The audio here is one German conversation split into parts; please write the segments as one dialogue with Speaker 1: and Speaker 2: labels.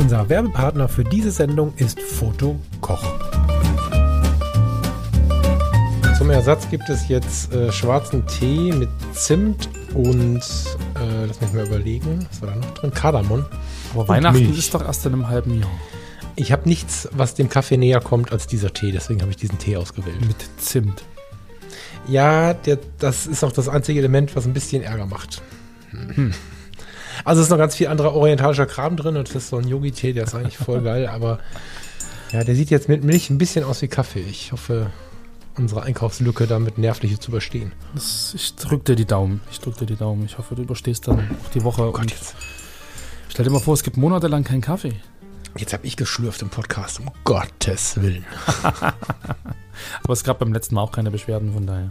Speaker 1: Unser Werbepartner für diese Sendung ist Foto Koch. Zum Ersatz gibt es jetzt äh, schwarzen Tee mit Zimt und, äh, lass mich mal überlegen, was war da noch drin? Kardamom.
Speaker 2: Aber Weihnachten
Speaker 1: Milch.
Speaker 2: ist doch erst in einem halben Jahr.
Speaker 1: Ich habe nichts, was dem Kaffee näher kommt als dieser Tee, deswegen habe ich diesen Tee ausgewählt.
Speaker 2: Mit Zimt.
Speaker 1: Ja, der, das ist auch das einzige Element, was ein bisschen Ärger macht. Hm. Also es ist noch ganz viel anderer orientalischer Kram drin und das ist so ein Yogi-Tee, der ist eigentlich voll geil, aber ja, der sieht jetzt mit Milch ein bisschen aus wie Kaffee. Ich hoffe, unsere Einkaufslücke damit nervliche zu überstehen.
Speaker 2: Das, ich drück dir die Daumen. Ich drück dir die Daumen. Ich hoffe, du überstehst dann auch die Woche.
Speaker 1: Oh Gott, jetzt,
Speaker 2: stell dir mal vor, es gibt monatelang keinen Kaffee.
Speaker 1: jetzt habe ich geschlürft im Podcast, um Gottes Willen.
Speaker 2: Aber es gab beim letzten Mal auch keine Beschwerden, von daher.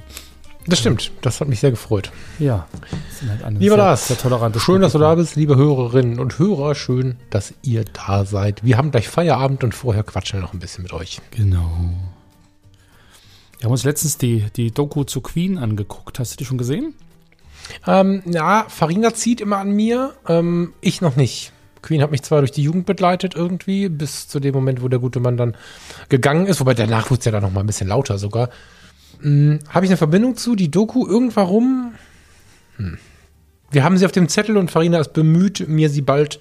Speaker 1: Das stimmt, das hat mich sehr gefreut.
Speaker 2: Ja. halt
Speaker 1: Lieber
Speaker 2: sehr,
Speaker 1: Lars,
Speaker 2: sehr tolerante
Speaker 1: schön, dass du da bist, liebe Hörerinnen und Hörer. Schön, dass ihr da seid. Wir haben gleich Feierabend und vorher quatschen wir noch ein bisschen mit euch.
Speaker 2: Genau. Wir haben uns letztens die, die Doku zu Queen angeguckt. Hast du die schon gesehen?
Speaker 1: Ähm, ja, Farina zieht immer an mir, ähm, ich noch nicht. Queen hat mich zwar durch die Jugend begleitet irgendwie, bis zu dem Moment, wo der gute Mann dann gegangen ist, wobei danach wurde es ja dann noch mal ein bisschen lauter sogar. Hm, Habe ich eine Verbindung zu, die Doku irgendwarum? Hm. Wir haben sie auf dem Zettel und Farina ist bemüht, mir sie bald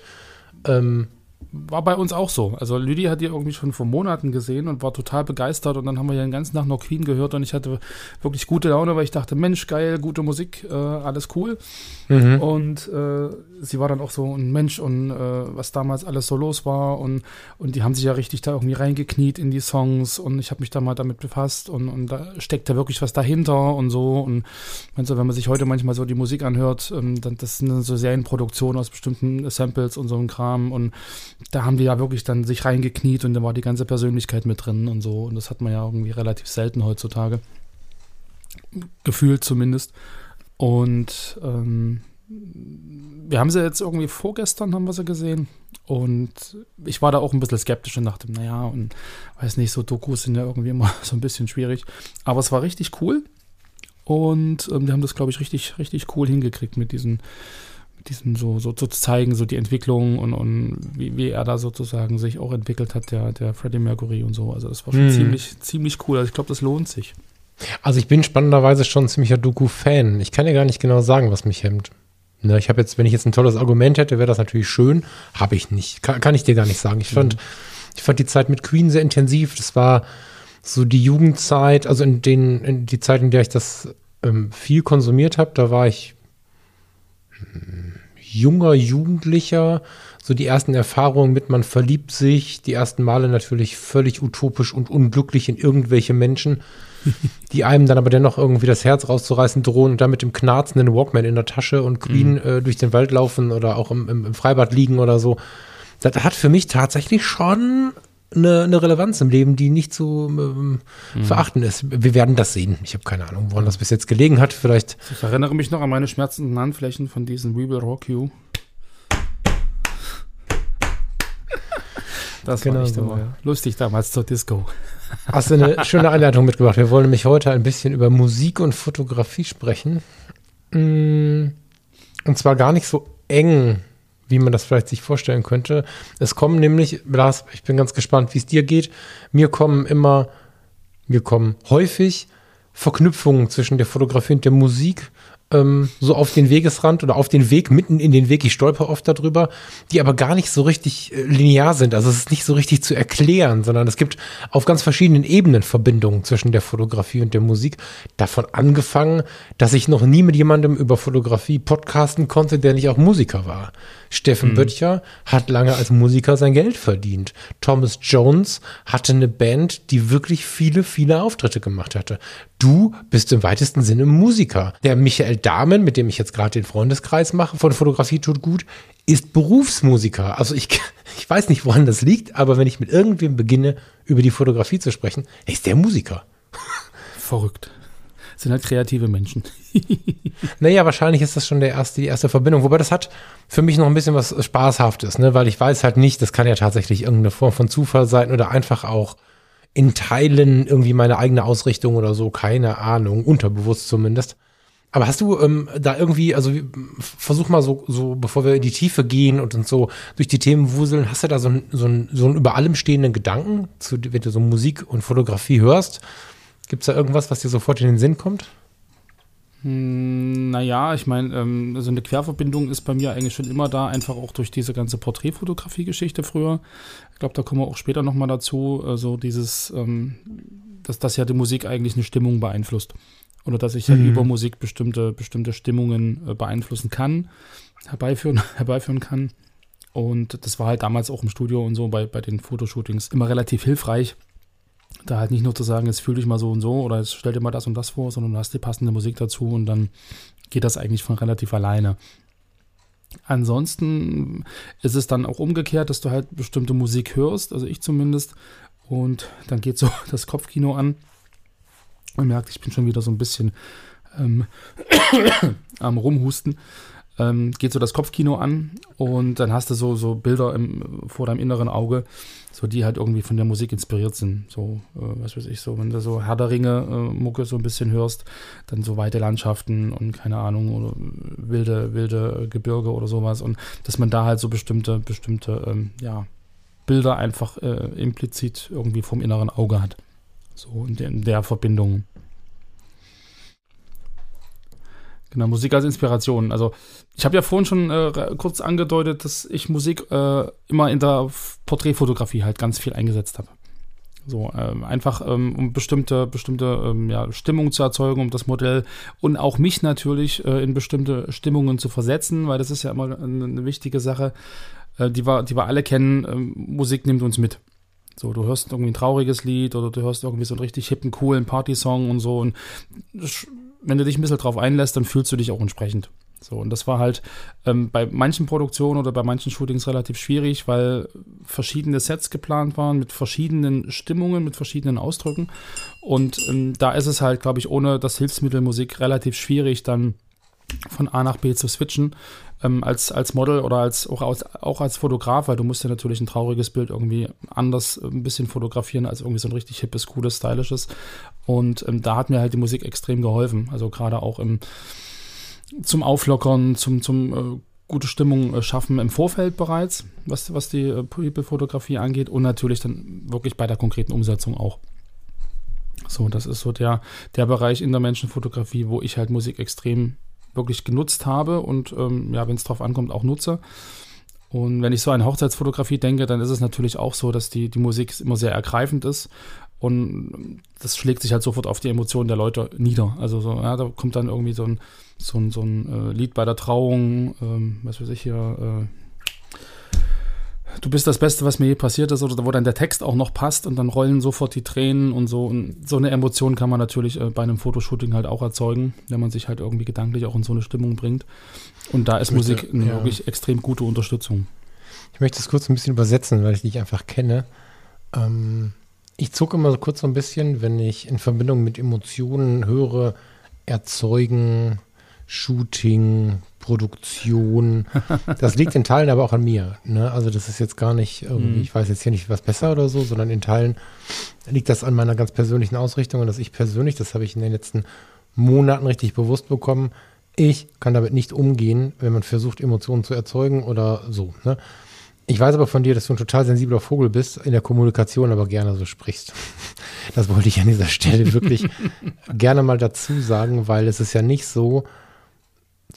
Speaker 1: ähm,
Speaker 2: War bei uns auch so. Also Lydia hat die irgendwie schon vor Monaten gesehen und war total begeistert und dann haben wir ja den ganzen Tag noch Queen gehört und ich hatte wirklich gute Laune, weil ich dachte, Mensch, geil, gute Musik, äh, alles cool. Und äh, sie war dann auch so ein Mensch und äh, was damals alles so los war und, und die haben sich ja richtig da irgendwie reingekniet in die Songs und ich habe mich da mal damit befasst und, und da steckt ja wirklich was dahinter und so und also, wenn man sich heute manchmal so die Musik anhört, ähm, dann das sind dann so Serienproduktionen aus bestimmten Samples und so ein Kram und da haben die ja wirklich dann sich reingekniet und da war die ganze Persönlichkeit mit drin und so und das hat man ja irgendwie relativ selten heutzutage gefühlt zumindest und ähm, wir haben sie jetzt irgendwie vorgestern, haben wir sie gesehen. Und ich war da auch ein bisschen skeptisch und dachte, naja, und weiß nicht, so Dokus sind ja irgendwie immer so ein bisschen schwierig. Aber es war richtig cool. Und ähm, die haben das, glaube ich, richtig, richtig cool hingekriegt mit diesen, mit diesem so, so zu zeigen, so die Entwicklung und, und wie, wie er da sozusagen sich auch entwickelt hat, der, der Freddie Mercury und so. Also das war schon
Speaker 1: Mhm.
Speaker 2: ziemlich, ziemlich cool. Also ich glaube, das lohnt sich.
Speaker 1: Also ich bin spannenderweise schon ein ziemlicher Doku-Fan. Ich kann ja gar nicht genau sagen, was mich hemmt. Ne, ich habe jetzt, wenn ich jetzt ein tolles Argument hätte, wäre das natürlich schön. Habe ich nicht. Kann, kann ich dir gar nicht sagen. Ich fand, ich fand die Zeit mit Queen sehr intensiv. Das war so die Jugendzeit, also in den, in die Zeit, in der ich das ähm, viel konsumiert habe, da war ich hm, junger Jugendlicher, so die ersten Erfahrungen mit man verliebt sich, die ersten Male natürlich völlig utopisch und unglücklich in irgendwelche Menschen, die einem dann aber dennoch irgendwie das Herz rauszureißen drohen und dann mit dem knarzenden Walkman in der Tasche und Queen äh, durch den Wald laufen oder auch im, im, im Freibad liegen oder so. Das hat für mich tatsächlich schon eine, eine Relevanz im Leben, die nicht zu ähm, verachten ist. Wir werden das sehen. Ich habe keine Ahnung, woran das bis jetzt gelegen hat. Vielleicht
Speaker 2: Ich erinnere mich noch an meine schmerzenden Handflächen von diesen We Will Rock You. Das
Speaker 1: Genau
Speaker 2: war echt
Speaker 1: so,
Speaker 2: immer
Speaker 1: ja.
Speaker 2: lustig damals zur Disco.
Speaker 1: Hast du eine schöne Einleitung mitgebracht. Wir wollen nämlich heute ein bisschen über Musik und Fotografie sprechen. Mm, Und zwar gar nicht so eng, wie man das vielleicht sich vorstellen könnte. Es kommen nämlich, Lars, ich bin ganz gespannt, wie es dir geht. Mir kommen immer, mir kommen häufig Verknüpfungen zwischen der Fotografie und der Musik ähm, so auf den Wegesrand oder auf den Weg, mitten in den Weg. Ich stolper oft darüber, die aber gar nicht so richtig äh, linear sind. Also es ist nicht so richtig zu erklären, sondern es gibt auf ganz verschiedenen Ebenen Verbindungen zwischen der Fotografie und der Musik. Davon angefangen, dass ich noch nie mit jemandem über Fotografie podcasten konnte, der nicht auch Musiker war. Steffen Böttcher hat lange als Musiker sein Geld verdient. Thomas Jones hatte eine Band, die wirklich viele, viele Auftritte gemacht hatte. Du bist im weitesten Sinne Musiker. Der Michael Dahmen, mit dem ich jetzt gerade den Freundeskreis mache, von Fotografie tut gut, ist Berufsmusiker. Also ich, ich weiß nicht, woran das liegt, aber wenn ich mit irgendwem beginne, über die Fotografie zu sprechen, ist der Musiker.
Speaker 2: Verrückt. Das sind halt kreative Menschen.
Speaker 1: naja, wahrscheinlich ist das schon der erste, die erste Verbindung. Wobei das hat für mich noch ein bisschen was Spaßhaftes, ne? weil ich weiß halt nicht, das kann ja tatsächlich irgendeine Form von Zufall sein oder einfach auch in Teilen irgendwie meine eigene Ausrichtung oder so, keine Ahnung, unterbewusst zumindest. Aber hast du ähm, da irgendwie, also versuch mal so, so, bevor wir in die Tiefe gehen und uns so durch die Themen wuseln, hast du da so, so, so einen über allem stehenden Gedanken, zu, wenn du so Musik und Fotografie hörst? Gibt es da irgendwas, was dir sofort in den Sinn kommt?
Speaker 2: Hm, naja, ich meine, ähm, so eine Querverbindung ist bei mir eigentlich schon immer da, einfach auch durch diese ganze Porträtfotografie-Geschichte früher. Ich glaube, da kommen wir auch später nochmal dazu, so dieses, ähm, dass das ja die Musik eigentlich eine Stimmung beeinflusst. Oder dass ich mhm. ja über Musik bestimmte, bestimmte Stimmungen äh, beeinflussen kann, herbeiführen, herbeiführen kann. Und das war halt damals auch im Studio und so bei, bei den Fotoshootings immer relativ hilfreich. Da halt nicht nur zu sagen, jetzt fühl dich mal so und so oder jetzt stell dir mal das und das vor, sondern du hast die passende Musik dazu und dann geht das eigentlich von relativ alleine. Ansonsten ist es dann auch umgekehrt, dass du halt bestimmte Musik hörst, also ich zumindest, und dann geht so das Kopfkino an man merkt, ich bin schon wieder so ein bisschen ähm, am Rumhusten. Ähm, geht so das Kopfkino an und dann hast du so, so Bilder im, vor deinem inneren Auge, so die halt irgendwie von der Musik inspiriert sind. So, äh, was weiß ich, so, wenn du so Herr der Ringe äh, Mucke so ein bisschen hörst, dann so weite Landschaften und keine Ahnung, oder wilde, wilde Gebirge oder sowas und dass man da halt so bestimmte, bestimmte, ähm, ja, Bilder einfach äh, implizit irgendwie vom inneren Auge hat. So in der, in der Verbindung. Genau, Musik als Inspiration. Also ich habe ja vorhin schon äh, kurz angedeutet, dass ich Musik äh, immer in der Porträtfotografie halt ganz viel eingesetzt habe. So, ähm, einfach ähm, um bestimmte, bestimmte ähm, ja, Stimmung zu erzeugen, um das Modell und auch mich natürlich äh, in bestimmte Stimmungen zu versetzen, weil das ist ja immer eine, eine wichtige Sache, äh, die, wir, die wir alle kennen. Ähm, Musik nimmt uns mit. So, du hörst irgendwie ein trauriges Lied oder du hörst irgendwie so einen richtig hippen, coolen Partysong und so. Und wenn du dich ein bisschen drauf einlässt, dann fühlst du dich auch entsprechend. So, und das war halt ähm, bei manchen Produktionen oder bei manchen Shootings relativ schwierig, weil verschiedene Sets geplant waren mit verschiedenen Stimmungen, mit verschiedenen Ausdrücken. Und ähm, da ist es halt, glaube ich, ohne das Hilfsmittel Musik relativ schwierig, dann von A nach B zu switchen ähm, als, als Model oder als, auch, als, auch als Fotograf, weil du musst ja natürlich ein trauriges Bild irgendwie anders äh, ein bisschen fotografieren als irgendwie so ein richtig hippes, cooles, stylisches. Und ähm, da hat mir halt die Musik extrem geholfen. Also gerade auch im, zum Auflockern, zum, zum äh, gute Stimmung äh, schaffen im Vorfeld bereits, was, was die äh, People-Fotografie angeht und natürlich dann wirklich bei der konkreten Umsetzung auch. So, das ist so der, der Bereich in der Menschenfotografie, wo ich halt Musik extrem wirklich genutzt habe und ähm, ja, wenn es drauf ankommt, auch nutze. Und wenn ich so an Hochzeitsfotografie denke, dann ist es natürlich auch so, dass die, die Musik immer sehr ergreifend ist. Und das schlägt sich halt sofort auf die Emotionen der Leute nieder. Also so, ja, da kommt dann irgendwie so ein, so ein, so ein äh, Lied bei der Trauung, ähm, was weiß ich hier, äh, du bist das Beste, was mir je passiert ist, oder wo dann der Text auch noch passt und dann rollen sofort die Tränen und so. Und so eine Emotion kann man natürlich äh, bei einem Fotoshooting halt auch erzeugen, wenn man sich halt irgendwie gedanklich auch in so eine Stimmung bringt. Und da ist möchte, Musik eine ja. wirklich extrem gute Unterstützung.
Speaker 1: Ich möchte das kurz ein bisschen übersetzen, weil ich dich einfach kenne. Ähm, ich zucke immer so kurz so ein bisschen, wenn ich in Verbindung mit Emotionen höre, erzeugen, Shooting, Produktion. Das liegt in Teilen aber auch an mir. Ne? Also das ist jetzt gar nicht irgendwie, mm. ich weiß jetzt hier nicht was besser oder so, sondern in Teilen liegt das an meiner ganz persönlichen Ausrichtung und dass ich persönlich, das habe ich in den letzten Monaten richtig bewusst bekommen, ich kann damit nicht umgehen, wenn man versucht, Emotionen zu erzeugen oder so. Ne? Ich weiß aber von dir, dass du ein total sensibler Vogel bist, in der Kommunikation aber gerne so sprichst. Das wollte ich an dieser Stelle wirklich gerne mal dazu sagen, weil es ist ja nicht so,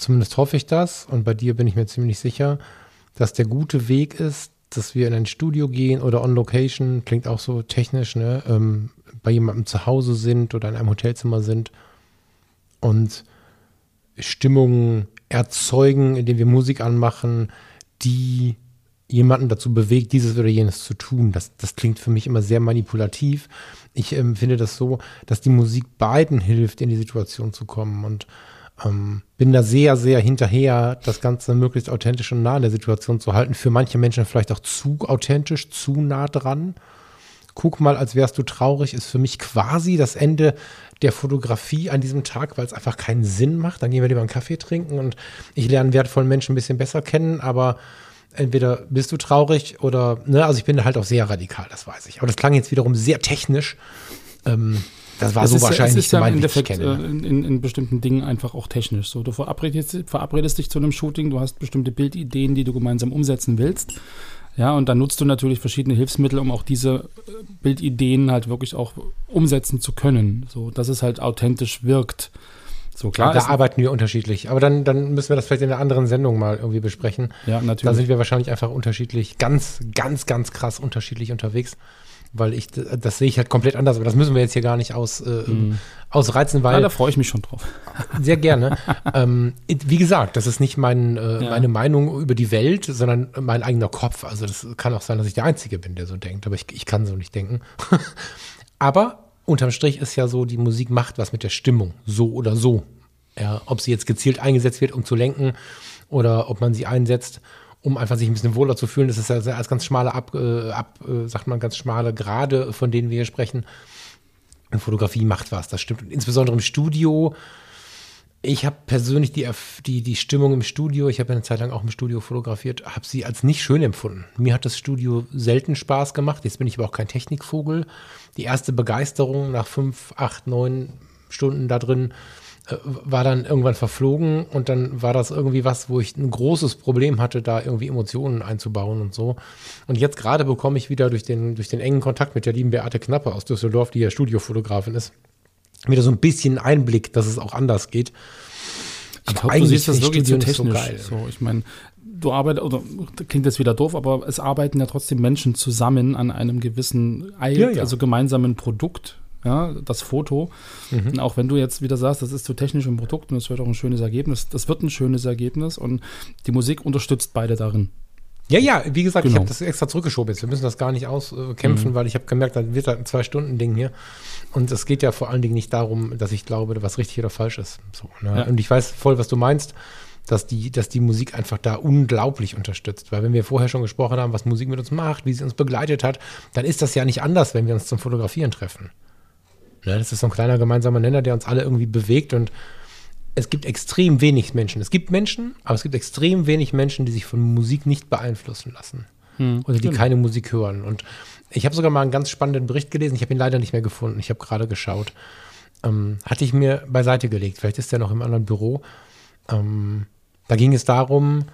Speaker 1: zumindest hoffe ich das, und bei dir bin ich mir ziemlich sicher, dass der gute Weg ist, dass wir in ein Studio gehen oder on Location, klingt auch so technisch, ne, ähm, bei jemandem zu Hause sind oder in einem Hotelzimmer sind und Stimmungen erzeugen, indem wir Musik anmachen, die jemanden dazu bewegt, dieses oder jenes zu tun. Das, das klingt für mich immer sehr manipulativ. Ich ähm, finde das so, dass die Musik beiden hilft, in die Situation zu kommen. Und Ähm, bin da sehr, sehr hinterher, das Ganze möglichst authentisch und nah an der Situation zu halten. Für manche Menschen vielleicht auch zu authentisch, zu nah dran. Guck mal, als wärst du traurig, ist für mich quasi das Ende der Fotografie an diesem Tag, weil es einfach keinen Sinn macht. Dann gehen wir lieber einen Kaffee trinken und ich lerne wertvollen Menschen ein bisschen besser kennen, aber entweder bist du traurig oder, ne, also ich bin halt auch sehr radikal, das weiß ich. Aber das klang jetzt wiederum sehr technisch. Ähm, das war
Speaker 2: Es
Speaker 1: so
Speaker 2: ist,
Speaker 1: wahrscheinlich
Speaker 2: es ist ja im Endeffekt
Speaker 1: kenne.
Speaker 2: äh, in, in, in bestimmten Dingen einfach auch technisch. So, du verabredest, verabredest dich zu einem Shooting, du hast bestimmte Bildideen, die du gemeinsam umsetzen willst. Ja, und dann nutzt du natürlich verschiedene Hilfsmittel, um auch diese äh, Bildideen halt wirklich auch umsetzen zu können. So, dass es halt authentisch wirkt. So klar,
Speaker 1: da arbeiten wir unterschiedlich. Aber dann, dann müssen wir das vielleicht in einer anderen Sendung mal irgendwie besprechen.
Speaker 2: ja,
Speaker 1: Da
Speaker 2: natürlich.
Speaker 1: sind wir wahrscheinlich einfach unterschiedlich, ganz, ganz, ganz krass unterschiedlich unterwegs. Weil ich, das sehe ich halt komplett anders, aber das müssen wir jetzt hier gar nicht aus, äh, ausreizen,
Speaker 2: Mhm. ja,
Speaker 1: weil
Speaker 2: da freue ich mich schon drauf.
Speaker 1: sehr gerne. ähm, wie gesagt, das ist nicht mein, äh,
Speaker 2: Ja.
Speaker 1: meine Meinung über die Welt, sondern mein eigener Kopf. Also das kann auch sein, dass ich der Einzige bin, der so denkt, aber ich, ich kann so nicht denken. aber unterm Strich ist ja so, die Musik macht was mit der Stimmung, so oder so. Ja, ob sie jetzt gezielt eingesetzt wird, um zu lenken, oder ob man sie einsetzt, um einfach sich ein bisschen wohler zu fühlen. Das ist ja als ganz schmale Ab, äh, ab äh, sagt man, ganz schmale Grade, von denen wir hier sprechen. Und Fotografie macht was, das stimmt. Und insbesondere im Studio. Ich habe persönlich die, die, die Stimmung im Studio, ich habe eine Zeit lang auch im Studio fotografiert, habe sie als nicht schön empfunden. Mir hat das Studio selten Spaß gemacht. Jetzt bin ich aber auch kein Technikvogel. Die erste Begeisterung nach fünf, acht, neun Stunden da drin war dann irgendwann verflogen und dann war das irgendwie was, wo ich ein großes Problem hatte, da irgendwie Emotionen einzubauen und so. Und jetzt gerade bekomme ich wieder durch den, durch den engen Kontakt mit der lieben Beate Knappe aus Düsseldorf, die ja Studiofotografin ist, wieder so ein bisschen Einblick, dass es auch anders geht.
Speaker 2: Ich
Speaker 1: Aber
Speaker 2: glaube, du
Speaker 1: eigentlich
Speaker 2: siehst das wirklich zu technisch.
Speaker 1: so geil.
Speaker 2: So, ich meine, du arbeitest, oder klingt jetzt wieder doof, aber es arbeiten ja trotzdem Menschen zusammen an einem gewissen, Ei-
Speaker 1: Ja, ja.
Speaker 2: also gemeinsamen Produkt. Ja, das Foto.
Speaker 1: Mhm.
Speaker 2: Und auch wenn du jetzt wieder sagst, das ist zu technisch im Produkt und es wird auch ein schönes Ergebnis, das wird ein schönes Ergebnis und die Musik unterstützt beide darin.
Speaker 1: Ja, ja, wie gesagt, ich
Speaker 2: Genau.
Speaker 1: habe das extra zurückgeschoben jetzt. Wir müssen das gar nicht auskämpfen, weil ich habe gemerkt, das wird halt ein Zwei-Stunden-Ding hier. Und es geht ja vor allen Dingen nicht darum, dass ich glaube, was richtig oder falsch ist. So, ne?
Speaker 2: Ja.
Speaker 1: Und ich weiß voll, was du meinst, dass die, dass die Musik einfach da unglaublich unterstützt. Weil wenn wir vorher schon gesprochen haben, was Musik mit uns macht, wie sie uns begleitet hat, dann ist das ja nicht anders, wenn wir uns zum Fotografieren treffen. Ne? Das ist so ein kleiner gemeinsamer Nenner, der uns alle irgendwie bewegt und es gibt extrem wenig Menschen. Es gibt Menschen, aber es gibt extrem wenig Menschen, die sich von Musik nicht beeinflussen lassen. oder die
Speaker 2: genau.
Speaker 1: keine Musik hören. Und ich habe sogar mal einen ganz spannenden Bericht gelesen. Ich habe ihn leider nicht mehr gefunden. Ich habe gerade geschaut. Ähm, hatte ich mir beiseite gelegt. Vielleicht ist er noch im anderen Büro. Ähm, da ging es darum,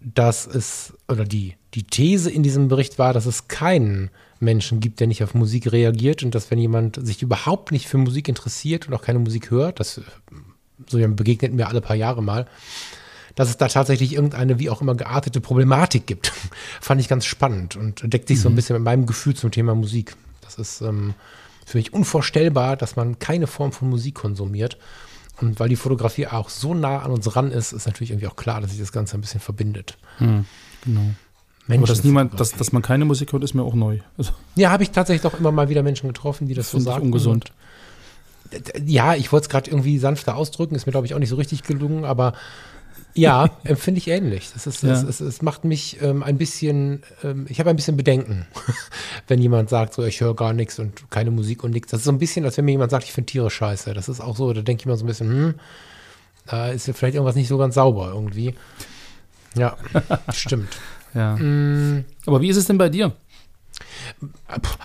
Speaker 1: dass es, oder die, die These in diesem Bericht war, dass es keinen Menschen gibt, der nicht auf Musik reagiert und dass wenn jemand sich überhaupt nicht für Musik interessiert und auch keine Musik hört, das so jemand begegnet mir alle paar Jahre mal, dass es da tatsächlich irgendeine wie auch immer geartete Problematik gibt. Fand ich ganz spannend und deckt sich so ein bisschen mit meinem Gefühl zum Thema Musik. Das ist ähm, für mich unvorstellbar, dass man keine Form von Musik konsumiert. Und weil die Fotografie auch so nah an uns ran ist, ist natürlich irgendwie auch klar, dass sich das Ganze ein bisschen verbindet.
Speaker 2: Genau.
Speaker 1: Menschen
Speaker 2: Aber dass niemand, dass, dass man keine Musik hört, ist mir auch neu. Also,
Speaker 1: Ja, habe ich tatsächlich doch immer mal wieder Menschen getroffen, die das,
Speaker 2: Das
Speaker 1: so
Speaker 2: finde ich
Speaker 1: sagen.
Speaker 2: ungesund.
Speaker 1: Und, ja, ich wollte es gerade irgendwie sanfter ausdrücken, ist mir, glaube ich, auch nicht so richtig gelungen, aber ja, empfinde ich ähnlich. Das ist,
Speaker 2: Ja.
Speaker 1: es, es, es macht mich ähm, ein bisschen, ähm, ich habe ein bisschen Bedenken, wenn jemand sagt, so, ich höre gar nichts und keine Musik und nichts. Das ist so ein bisschen, als wenn mir jemand sagt, ich finde Tiere scheiße. Das ist auch so, da denke ich mir so ein bisschen, hm, da ist ja vielleicht irgendwas nicht so ganz sauber irgendwie. Ja, stimmt.
Speaker 2: Ja.
Speaker 1: Mm,
Speaker 2: Aber wie ist es denn bei dir?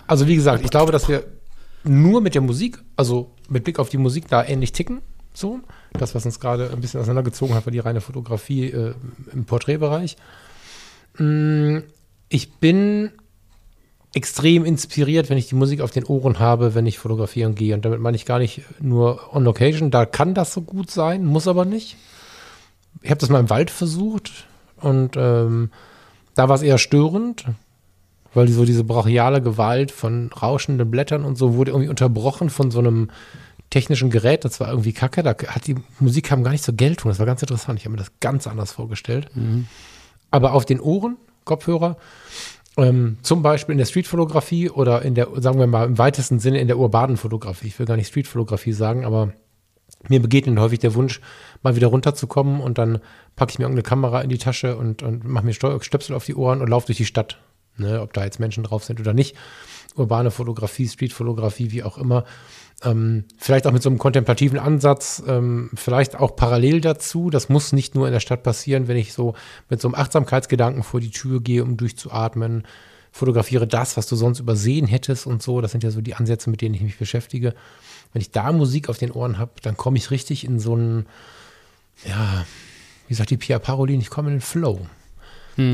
Speaker 1: Also wie gesagt, ich glaube, dass wir nur mit der Musik, also mit Blick auf die Musik, da ähnlich ticken. So, das, was uns gerade ein bisschen auseinandergezogen hat, war die reine Fotografie äh, im Porträtbereich. Mm, Ich bin extrem inspiriert, wenn ich die Musik auf den Ohren habe, wenn ich fotografieren gehe. Und damit meine ich gar nicht nur on location. Da kann das so gut sein, muss aber nicht. Ich habe das mal im Wald versucht und ähm, da war es eher störend, weil so diese brachiale Gewalt von rauschenden Blättern und so wurde irgendwie unterbrochen von so einem technischen Gerät. Das war irgendwie kacke. Da hat die Musik kam gar nicht zur Geltung. Das war ganz interessant. Ich habe mir das ganz anders vorgestellt. Aber auf den Ohren, Kopfhörer, ähm, zum Beispiel in der Streetfotografie oder in der, sagen wir mal, im weitesten Sinne in der urbanen Fotografie. Ich will gar nicht Streetfotografie sagen, aber mir begegnet häufig der Wunsch, mal wieder runterzukommen und dann packe ich mir irgendeine Kamera in die Tasche und, und mache mir Stöpsel auf die Ohren und laufe durch die Stadt. Ne, ob da jetzt Menschen drauf sind oder nicht. Urbane Fotografie, Streetfotografie, wie auch immer. Ähm, vielleicht auch mit so einem kontemplativen Ansatz, ähm, vielleicht auch parallel dazu. Das muss nicht nur in der Stadt passieren, wenn ich so mit so einem Achtsamkeitsgedanken vor die Tür gehe, um durchzuatmen. Fotografiere das, was du sonst übersehen hättest und so. Das sind ja so die Ansätze, mit denen ich mich beschäftige. Wenn ich da Musik auf den Ohren habe, dann komme ich richtig in so einen, ja, wie sagt die Pia Parolin, ich komme in den Flow.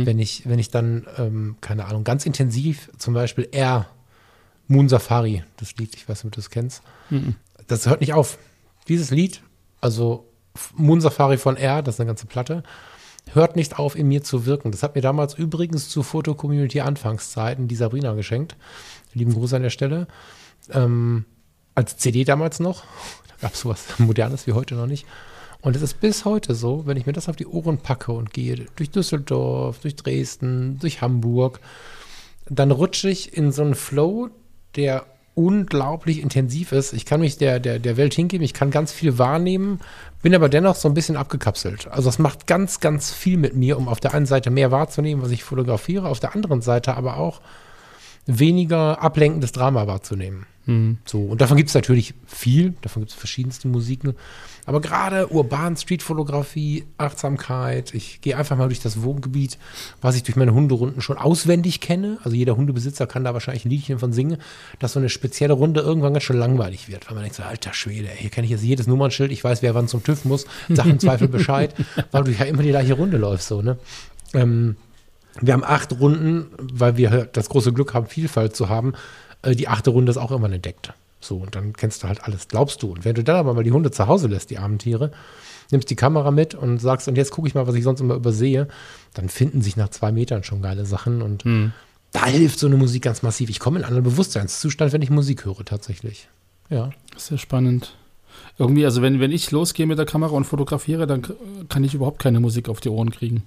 Speaker 1: Wenn ich, wenn ich dann, ähm, keine Ahnung, ganz intensiv, zum Beispiel Air, Moon Safari, das Lied, ich weiß nicht, ob du das kennst. Das hört nicht auf. Dieses Lied, also Moon Safari von Air, das ist eine ganze Platte, hört nicht auf, in mir zu wirken. Das hat mir damals übrigens zu Foto-Community-Anfangszeiten die Sabrina geschenkt. Lieben Gruß an der Stelle. Ähm, als CD damals noch. Da gab es sowas Modernes wie heute noch nicht. Und es ist bis heute so, wenn ich mir das auf die Ohren packe und gehe durch Düsseldorf, durch Dresden, durch Hamburg, dann rutsche ich in so einen Flow, der unglaublich intensiv ist. Ich kann mich der, der, der Welt hingeben, ich kann ganz viel wahrnehmen, bin aber dennoch so ein bisschen abgekapselt. Also es macht ganz, ganz viel mit mir, um auf der einen Seite mehr wahrzunehmen, was ich fotografiere, auf der anderen Seite aber auch weniger ablenkendes Drama wahrzunehmen. So, und davon gibt es natürlich viel, davon gibt es verschiedenste Musiken. Aber gerade urban Streetfotografie, Achtsamkeit, ich gehe einfach mal durch das Wohngebiet, was ich durch meine Hunderunden schon auswendig kenne. Also jeder Hundebesitzer kann da wahrscheinlich ein Liedchen von singen, dass so eine spezielle Runde irgendwann ganz schön langweilig wird, weil man denkt so, alter Schwede, hier kenne ich jetzt jedes Nummernschild, ich weiß, wer wann zum TÜV muss, sag im Zweifel Bescheid, weil du ja immer die gleiche Runde läufst, so, ne? Ähm, wir haben acht Runden, weil wir das große Glück haben, Vielfalt zu haben. Äh, Die achte Runde ist auch irgendwann entdeckt. So, und dann kennst du halt alles, glaubst du. Und wenn du dann aber mal die Hunde zu Hause lässt, die armen Tiere, nimmst die Kamera mit und sagst, und jetzt gucke ich mal, was ich sonst immer übersehe, dann finden sich nach zwei Metern schon geile Sachen. Und da hilft so eine Musik ganz massiv. Ich komme in einen anderen Bewusstseinszustand, wenn ich Musik höre, tatsächlich. Ja.
Speaker 2: Sehr spannend. Irgendwie, also wenn, wenn ich losgehe mit der Kamera und fotografiere, dann kann ich überhaupt keine Musik auf die Ohren kriegen.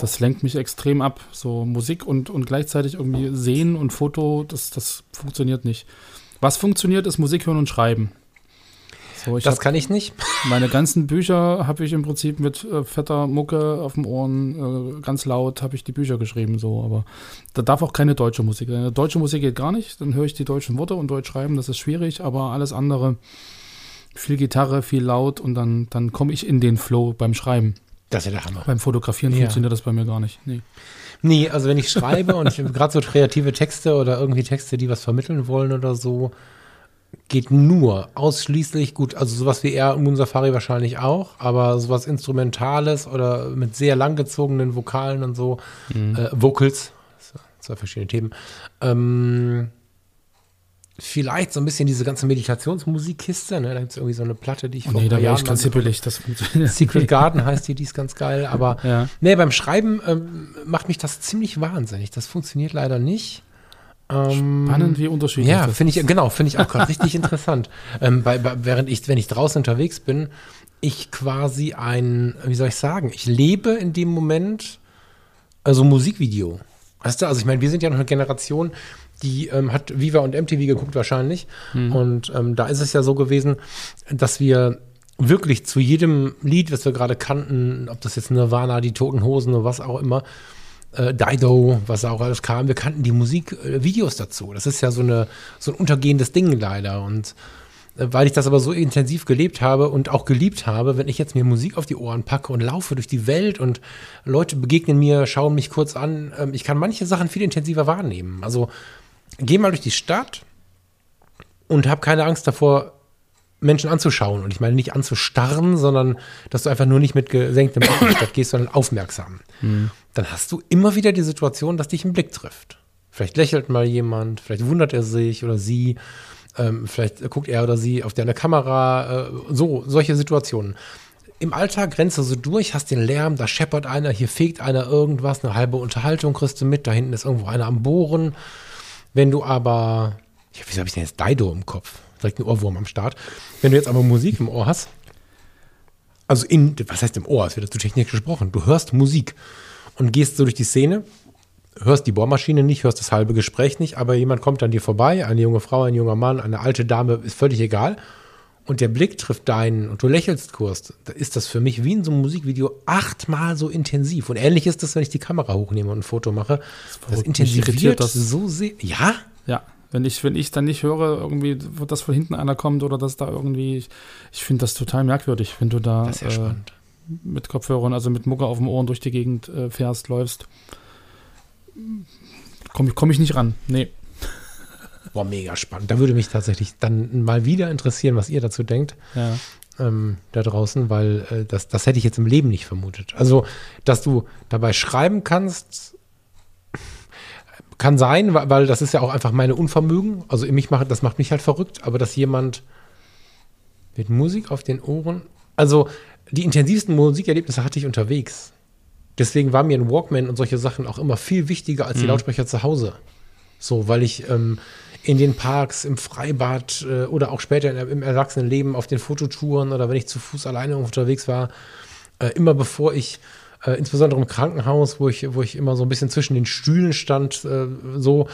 Speaker 2: Das lenkt mich extrem ab. So Musik und, und gleichzeitig irgendwie sehen und Foto, das, das funktioniert nicht. Was funktioniert, ist Musik hören und schreiben. So, ich
Speaker 1: Das kann ich nicht.
Speaker 2: meine ganzen Bücher habe ich im Prinzip mit äh, fetter Mucke auf dem Ohren, äh, ganz laut habe ich die Bücher geschrieben, so, aber da darf auch keine deutsche Musik sein. Deutsche Musik geht gar nicht, dann höre ich die deutschen Worte und Deutsch schreiben, das ist schwierig, aber alles andere, viel Gitarre, viel laut und dann, dann komme ich in den Flow beim Schreiben.
Speaker 1: Das ist ja der Hammer.
Speaker 2: Beim Fotografieren
Speaker 1: Ja.
Speaker 2: funktioniert das bei mir gar nicht. Nee.
Speaker 1: Nee, also wenn ich schreibe und gerade so kreative Texte oder irgendwie Texte, die was vermitteln wollen oder so, geht nur ausschließlich gut, also sowas wie eher Moon Safari wahrscheinlich auch, aber sowas Instrumentales oder mit sehr langgezogenen Vokalen und so, äh, Vocals, zwei verschiedene Themen, ähm, vielleicht so ein bisschen diese ganze Meditationsmusikkiste, ne? da gibt es irgendwie so eine Platte, die ich
Speaker 2: Oh
Speaker 1: vor
Speaker 2: nee, da
Speaker 1: Jahren
Speaker 2: ich ganz hippelig. Das.
Speaker 1: Secret Garden heißt die, die ist ganz geil, aber
Speaker 2: Ja.
Speaker 1: nee, beim Schreiben ähm, macht mich das ziemlich wahnsinnig. Das funktioniert leider nicht. Ähm,
Speaker 2: Spannend, wie unterschiedlich
Speaker 1: ja, finde ich, genau, finde ich auch gerade richtig interessant. Ähm, bei, bei, während ich, wenn ich draußen unterwegs bin, ich quasi ein, wie soll ich sagen, ich lebe in dem Moment also Musikvideo. Weißt du, also ich meine, wir sind ja noch eine Generation, die ähm, hat Viva und MTV geguckt wahrscheinlich. Und ähm, da ist es ja so gewesen, dass wir wirklich zu jedem Lied, was wir gerade kannten, ob das jetzt Nirvana, die Toten Hosen oder was auch immer, äh, Dido, was auch alles kam, wir kannten die Musikvideos dazu. Das ist ja so, eine, so ein untergehendes Ding leider. Und äh, weil ich das aber so intensiv gelebt habe und auch geliebt habe, wenn ich jetzt mir Musik auf die Ohren packe und laufe durch die Welt und Leute begegnen mir, schauen mich kurz an, ähm, ich kann manche Sachen viel intensiver wahrnehmen. Also geh mal durch die Stadt und hab keine Angst davor, Menschen anzuschauen. Und ich meine nicht anzustarren, sondern dass du einfach nur nicht mit gesenktem Blick in die Stadt gehst, sondern aufmerksam. Dann hast du immer wieder die Situation, dass dich ein Blick trifft. Vielleicht lächelt mal jemand, vielleicht wundert er sich oder sie, ähm, vielleicht guckt er oder sie auf deine Kamera, äh, so, solche Situationen. Im Alltag rennst du so durch, hast den Lärm, da scheppert einer, hier fegt einer irgendwas, eine halbe Unterhaltung kriegst du mit, da hinten ist irgendwo einer am Bohren. Wenn du aber, ja, wieso habe ich denn jetzt Dido im Kopf? Direkt ein Ohrwurm am Start. Wenn du jetzt aber Musik im Ohr hast, also in, was heißt im Ohr? Es wird zu technisch gesprochen. Du hörst Musik und gehst so durch die Szene, hörst die Bohrmaschine nicht, hörst das halbe Gespräch nicht, aber jemand kommt an dir vorbei, eine junge Frau, ein junger Mann, eine alte Dame, ist völlig egal. Und der Blick trifft deinen und du lächelst kurz, da ist das für mich wie in so einem Musikvideo achtmal so intensiv. Und ähnlich ist das, wenn ich die Kamera hochnehme und ein Foto mache. Das,
Speaker 2: verrückt.
Speaker 1: intensiviert das
Speaker 2: das.
Speaker 1: so sehr. Ja?
Speaker 2: Ja, wenn ich, wenn ich dann nicht höre, irgendwie, dass von hinten einer kommt oder dass da irgendwie, ich, ich finde das total merkwürdig, wenn du da
Speaker 1: Das ist ja
Speaker 2: äh, mit Kopfhörern, also mit Mucke auf dem Ohren durch die Gegend äh, fährst, läufst. Komme ich, komm ich nicht ran. Nee.
Speaker 1: Boah, mega spannend. Da würde mich tatsächlich dann mal wieder interessieren, was ihr dazu denkt.
Speaker 2: Ja.
Speaker 1: ähm, da draußen, weil äh, das, das hätte ich jetzt im Leben nicht vermutet. Also, dass du dabei schreiben kannst, kann sein, weil, weil das ist ja auch einfach meine Unvermögen. Also mich macht, das macht mich halt verrückt, aber dass jemand mit Musik auf den Ohren, also die intensivsten Musikerlebnisse hatte ich unterwegs. Deswegen war mir ein Walkman und solche Sachen auch immer viel wichtiger als die Lautsprecher zu Hause. So, weil ich ähm, in den Parks, im Freibad äh, oder auch später in, im Erwachsenenleben auf den Fototouren oder wenn ich zu Fuß alleine unterwegs war, äh, immer bevor ich, äh, insbesondere im Krankenhaus, wo ich, wo ich immer so ein bisschen zwischen den Stühlen stand, äh, so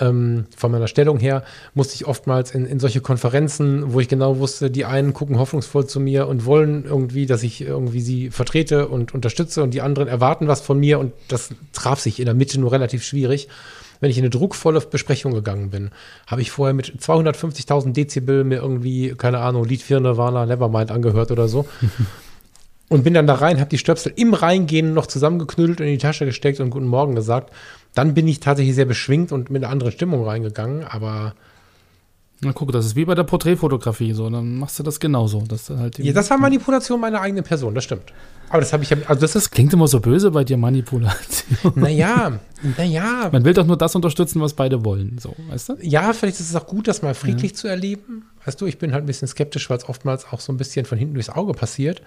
Speaker 1: ähm, von meiner Stellung her, musste ich oftmals in, in solche Konferenzen, wo ich genau wusste, die einen gucken hoffnungsvoll zu mir und wollen irgendwie, dass ich irgendwie sie vertrete und unterstütze und die anderen erwarten was von mir und das traf sich in der Mitte nur relativ schwierig. Wenn ich in eine druckvolle Besprechung gegangen bin, habe ich vorher mit 250.000 Dezibel mir irgendwie, keine Ahnung, Lied 4 Nirvana, Nevermind angehört oder so. und bin dann da rein, habe die Stöpsel im Reingehen noch zusammengeknüllt und in die Tasche gesteckt und Guten Morgen gesagt. Dann bin ich tatsächlich sehr beschwingt und mit einer anderen Stimmung reingegangen, aber
Speaker 2: Na guck, das ist wie bei der Porträtfotografie, so, dann machst du das genauso. Dass halt
Speaker 1: ja, das war Manipulation meiner eigenen Person, das stimmt. Aber das habe ich, ja- also das
Speaker 2: das klingt immer so böse bei dir, Manipulation.
Speaker 1: naja, naja,
Speaker 2: Man will doch nur das unterstützen, was beide wollen, so, weißt du?
Speaker 1: ja, vielleicht ist es auch gut, das mal friedlich zu erleben. Weißt du, ich bin halt ein bisschen skeptisch, weil es oftmals auch so ein bisschen von hinten durchs Auge passiert.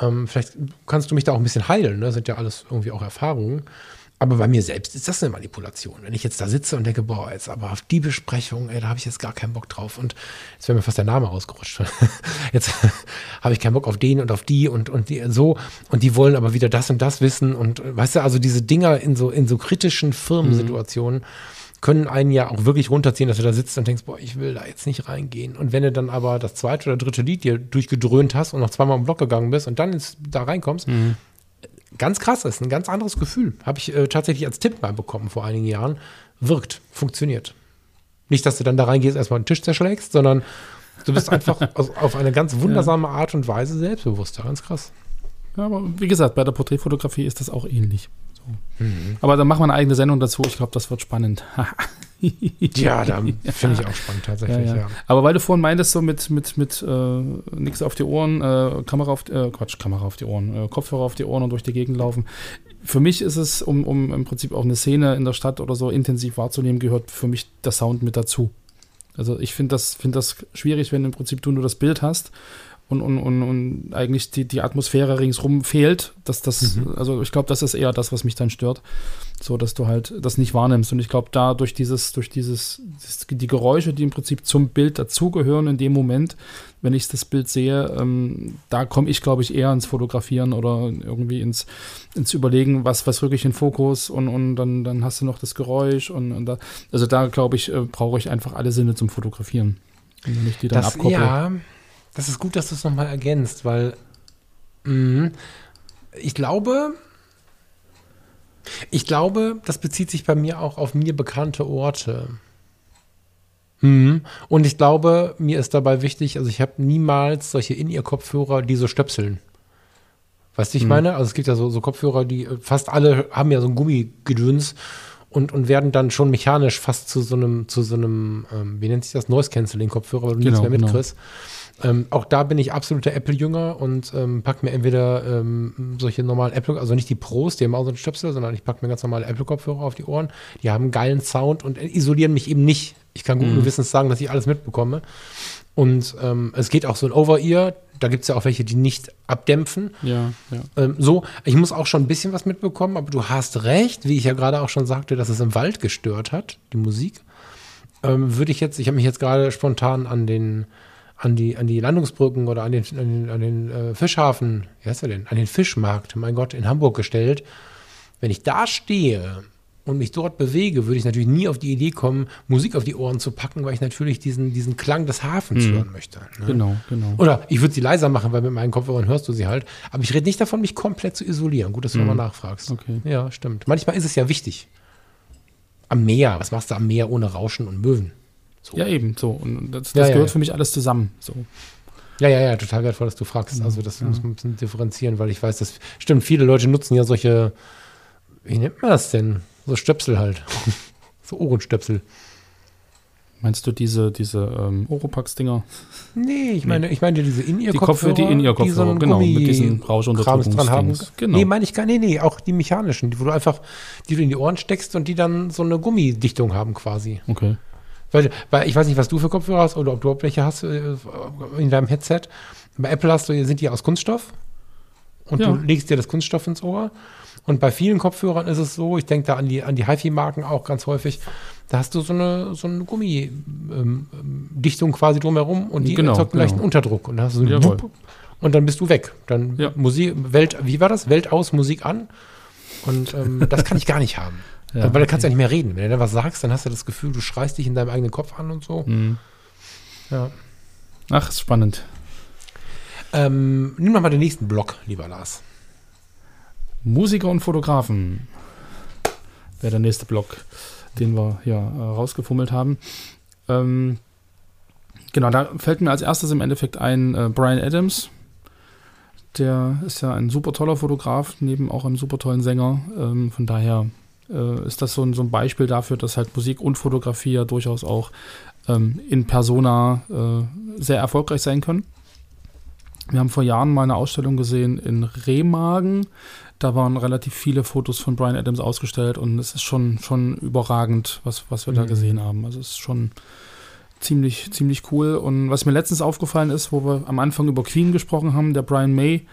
Speaker 1: Ähm, vielleicht kannst du mich da auch ein bisschen heilen, ne? Sind ja alles irgendwie auch Erfahrungen. Aber bei mir selbst ist das eine Manipulation. Wenn ich jetzt da sitze und denke, boah, jetzt aber auf die Besprechung, ey, da habe ich jetzt gar keinen Bock drauf. Und jetzt wäre mir fast der Name ausgerutscht. Jetzt habe ich keinen Bock auf den und auf die und, und die so. Und die wollen aber wieder das und das wissen. Und äh, weißt du, also diese Dinger in so, in so kritischen Firmensituationen können einen ja auch wirklich runterziehen, dass du da sitzt und denkst, boah, ich will da jetzt nicht reingehen. Und wenn du dann aber das zweite oder dritte Lied dir durchgedröhnt hast und noch zweimal im Block gegangen bist und dann ins, da reinkommst, ganz krass ist, ein ganz anderes Gefühl. Habe ich äh, tatsächlich als Tipp mal bekommen vor einigen Jahren. Wirkt, funktioniert. Nicht, dass du dann da reingehst, erstmal den Tisch zerschlägst, sondern du bist einfach aus, auf eine ganz wundersame Art und Weise selbstbewusster. Ganz krass.
Speaker 2: Ja, aber wie gesagt, bei der Porträtfotografie ist das auch ähnlich. So. Aber dann machen wir eine eigene Sendung dazu. Ich glaube, das wird spannend.
Speaker 1: Ja, da finde ich auch spannend
Speaker 2: Ja,
Speaker 1: tatsächlich,
Speaker 2: ja.
Speaker 1: ja.
Speaker 2: Aber weil du vorhin meintest, so mit, mit, mit äh, nix auf die Ohren, äh, Kamera auf, äh, Quatsch, Kamera auf die Ohren, äh, Kopfhörer auf die Ohren und durch die Gegend laufen. Für mich ist es, um, um im Prinzip auch eine Szene in der Stadt oder so intensiv wahrzunehmen, gehört für mich der Sound mit dazu. Also ich finde das, find das schwierig, wenn im Prinzip du nur das Bild hast und, und, und, und eigentlich die, die Atmosphäre ringsrum fehlt. Dass das, Also ich glaube, das ist eher das, was mich dann stört. So, dass du halt das nicht wahrnimmst. Und ich glaube, da durch dieses, durch dieses, die Geräusche, die im Prinzip zum Bild dazugehören in dem Moment, wenn ich das Bild sehe, ähm, da komme ich, glaube ich, eher ins Fotografieren oder irgendwie ins, ins Überlegen, was, was wirklich in Fokus und, und dann, dann hast du noch das Geräusch und, und da, also da glaube ich, äh, brauche ich einfach alle Sinne zum Fotografieren. Wenn ich die dann
Speaker 1: Das,
Speaker 2: abkopple.
Speaker 1: ja, das ist gut, dass du es nochmal ergänzt, weil mh, ich glaube, ich glaube, das bezieht sich bei mir auch auf mir bekannte Orte. Mhm. Und ich glaube, mir ist dabei wichtig, also ich habe niemals solche In-Ear-Kopfhörer, die so stöpseln. Weißt du, ich meine? Also es gibt ja so, so Kopfhörer, die äh, fast alle haben ja so ein Gummigedöns und, und werden dann schon mechanisch fast zu so einem, zu so einem, ähm, wie nennt sich das, Noise-Canceling-Kopfhörer, weil du nichts
Speaker 2: Genau,
Speaker 1: mehr
Speaker 2: genau.
Speaker 1: Ähm, auch da bin ich absoluter Apple-Jünger und ähm, pack mir entweder ähm, solche normalen Apple, also nicht die Pros, die haben auch so einen Stöpsel, sondern ich packe mir ganz normale Apple-Kopfhörer auf die Ohren. Die haben einen geilen Sound und isolieren mich eben nicht. Ich kann guten Gewissens sagen, dass ich alles mitbekomme. Und ähm, es geht auch so ein Over-Ear. Da gibt es ja auch welche, die nicht abdämpfen.
Speaker 2: Ja, ja.
Speaker 1: Ähm, so, ich muss auch schon ein bisschen was mitbekommen, aber du hast recht, wie ich ja gerade auch schon sagte, dass es im Wald gestört hat, die Musik. Ähm, Würde ich jetzt, ich habe mich jetzt gerade spontan an den, an die, an die Landungsbrücken oder an den, an den, an den äh, Fischhafen, wie heißt er denn? An den Fischmarkt, mein Gott, in Hamburg gestellt. Wenn ich da stehe und mich dort bewege, würde ich natürlich nie auf die Idee kommen, Musik auf die Ohren zu packen, weil ich natürlich diesen, diesen Klang des Hafens
Speaker 2: Mhm.
Speaker 1: hören möchte. Ne?
Speaker 2: Genau, genau.
Speaker 1: Oder ich würde sie leiser machen, weil mit meinen Kopfhörern hörst du sie halt. Aber ich rede nicht davon, mich komplett zu isolieren. Gut, dass du nochmal nachfragst.
Speaker 2: Mhm. Okay.
Speaker 1: Ja, stimmt. Manchmal ist es ja wichtig. Am Meer, was machst du am Meer ohne Rauschen und Möwen? So.
Speaker 2: Ja, eben, so. Und das, das
Speaker 1: Ja,
Speaker 2: gehört
Speaker 1: ja.
Speaker 2: für mich alles zusammen. So.
Speaker 1: Ja, ja, ja, total wertvoll, dass du fragst. Also das muss man ein bisschen differenzieren, weil ich weiß, dass stimmt, viele Leute nutzen ja solche, wie nennt man das denn? So Stöpsel halt. so Ohrenstöpsel.
Speaker 2: Meinst du diese, diese ähm, Oropax-Dinger?
Speaker 1: Nee, ich meine, ich meine diese in ihr
Speaker 2: Die Kopfhörer, die In-Ear-Kopfhörer, genau, mit diesen Rauschunterdrückungsdings.
Speaker 1: dran haben.
Speaker 2: Genau.
Speaker 1: Nee, meine ich gar nee, nee, auch die mechanischen, die, wo du einfach, die du in die Ohren steckst und die dann so eine Gummidichtung haben quasi.
Speaker 2: Okay.
Speaker 1: Weil, ich weiß nicht, was du für Kopfhörer hast oder ob du welche hast äh, in deinem Headset. Bei Apple hast du, sind die aus Kunststoff und
Speaker 2: Ja.
Speaker 1: du legst dir das Kunststoff ins Ohr. Und bei vielen Kopfhörern ist es so, ich denke da an die, an die HiFi-Marken auch ganz häufig, da hast du so eine, so eine Gummidichtung quasi drumherum und die
Speaker 2: Genau,
Speaker 1: erzeugt einen leichten
Speaker 2: genau.
Speaker 1: Unterdruck. Und dann hast du so einen. Wupp und dann bist du weg. Dann
Speaker 2: Ja.
Speaker 1: Musik, Welt, wie war das? Welt aus, Musik an. Und ähm, das kann ich gar nicht haben.
Speaker 2: Ja,
Speaker 1: Weil da kannst du ja nicht mehr reden. Wenn du dann was sagst, dann hast du das Gefühl, du schreist dich in deinem eigenen Kopf an und so.
Speaker 2: Mhm.
Speaker 1: Ja.
Speaker 2: Ach, ist spannend.
Speaker 1: Ähm, nimm doch mal den nächsten Block, lieber Lars.
Speaker 2: Musiker und Fotografen wäre der nächste Block, den wir hier äh, rausgefummelt haben. Ähm, genau, da fällt mir als erstes im Endeffekt ein äh, Brian Adams. Der ist ja ein super toller Fotograf, neben auch einem super tollen Sänger. Ähm, von daher äh, ist das so ein, so ein Beispiel dafür, dass halt Musik und Fotografie ja durchaus auch ähm, in Persona äh, sehr erfolgreich sein können. Wir haben vor Jahren mal eine Ausstellung gesehen in Remagen. Da waren relativ viele Fotos von Brian Adams ausgestellt und es ist schon, schon überragend, was, was wir da
Speaker 1: Mhm.
Speaker 2: gesehen haben. Also es ist schon ziemlich, ziemlich cool. Und was mir letztens aufgefallen ist, wo wir am Anfang über Queen gesprochen haben, der Brian May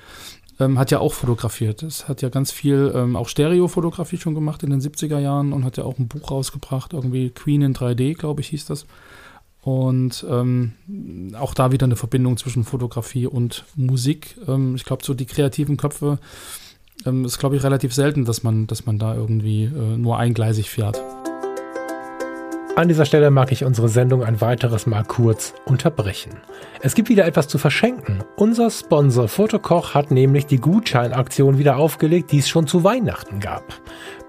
Speaker 2: ähm, hat ja auch fotografiert. Es hat ja ganz viel ähm, auch Stereofotografie schon gemacht in den 70er Jahren und hat ja auch ein Buch rausgebracht, irgendwie Queen in 3D, glaube ich, hieß das. Und ähm, auch da wieder eine Verbindung zwischen Fotografie und Musik. Ähm, ich glaube, so die kreativen Köpfe ähm, ist, glaube ich, relativ selten, dass man, dass man da irgendwie äh, nur eingleisig fährt.
Speaker 1: An dieser Stelle mag ich unsere Sendung ein weiteres Mal kurz unterbrechen. Es gibt wieder etwas zu verschenken. Unser Sponsor Fotokoch hat nämlich die Gutscheinaktion wieder aufgelegt, die es schon zu Weihnachten gab.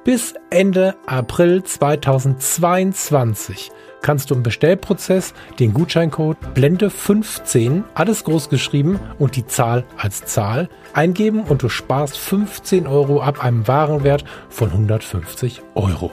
Speaker 1: Bis Ende April 2022 kannst du im Bestellprozess den Gutscheincode Blende15, alles groß geschrieben und die Zahl als Zahl eingeben und du sparst 15 Euro ab einem Warenwert von 150 Euro.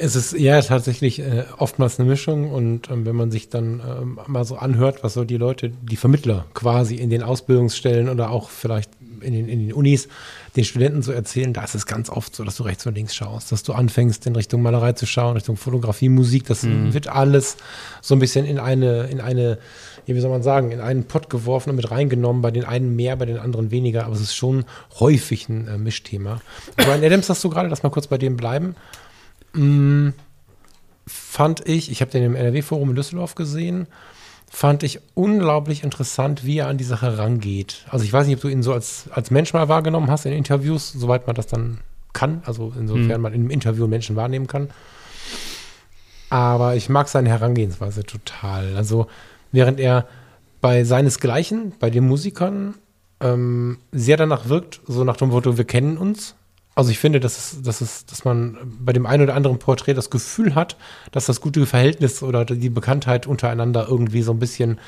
Speaker 1: Es ist ja tatsächlich äh, oftmals eine Mischung und ähm, wenn man sich dann ähm, mal so anhört, was so die Leute, die Vermittler quasi in den Ausbildungsstellen oder auch vielleicht in den, in den Unis den Studenten so erzählen, da ist es ganz oft so, dass du rechts und links schaust, dass du anfängst in Richtung Malerei zu schauen, Richtung Fotografie, Musik, das wird alles so ein bisschen in eine, in eine, wie soll man sagen, in einen Pott geworfen und mit reingenommen, bei den einen mehr, bei den anderen weniger, aber es ist schon häufig ein äh, Mischthema. Brian Adams hast du gerade, lass mal kurz bei dem bleiben Mm, fand ich, ich habe den im NRW-Forum in Düsseldorf gesehen, fand ich unglaublich interessant, wie er an die Sache rangeht. Also ich weiß nicht, ob du ihn so als, als Mensch mal wahrgenommen hast in Interviews, soweit man das dann kann, also insofern
Speaker 2: Mhm.
Speaker 1: man in einem Interview Menschen wahrnehmen kann. Aber ich mag seine Herangehensweise total. Also während er bei seinesgleichen, bei den Musikern, ähm, sehr danach wirkt, so nach dem Motto, wir kennen uns. Also ich finde, dass, es, dass, es, dass man bei dem einen oder anderen Porträt das Gefühl hat, dass das gute Verhältnis oder die Bekanntheit untereinander irgendwie so ein bisschen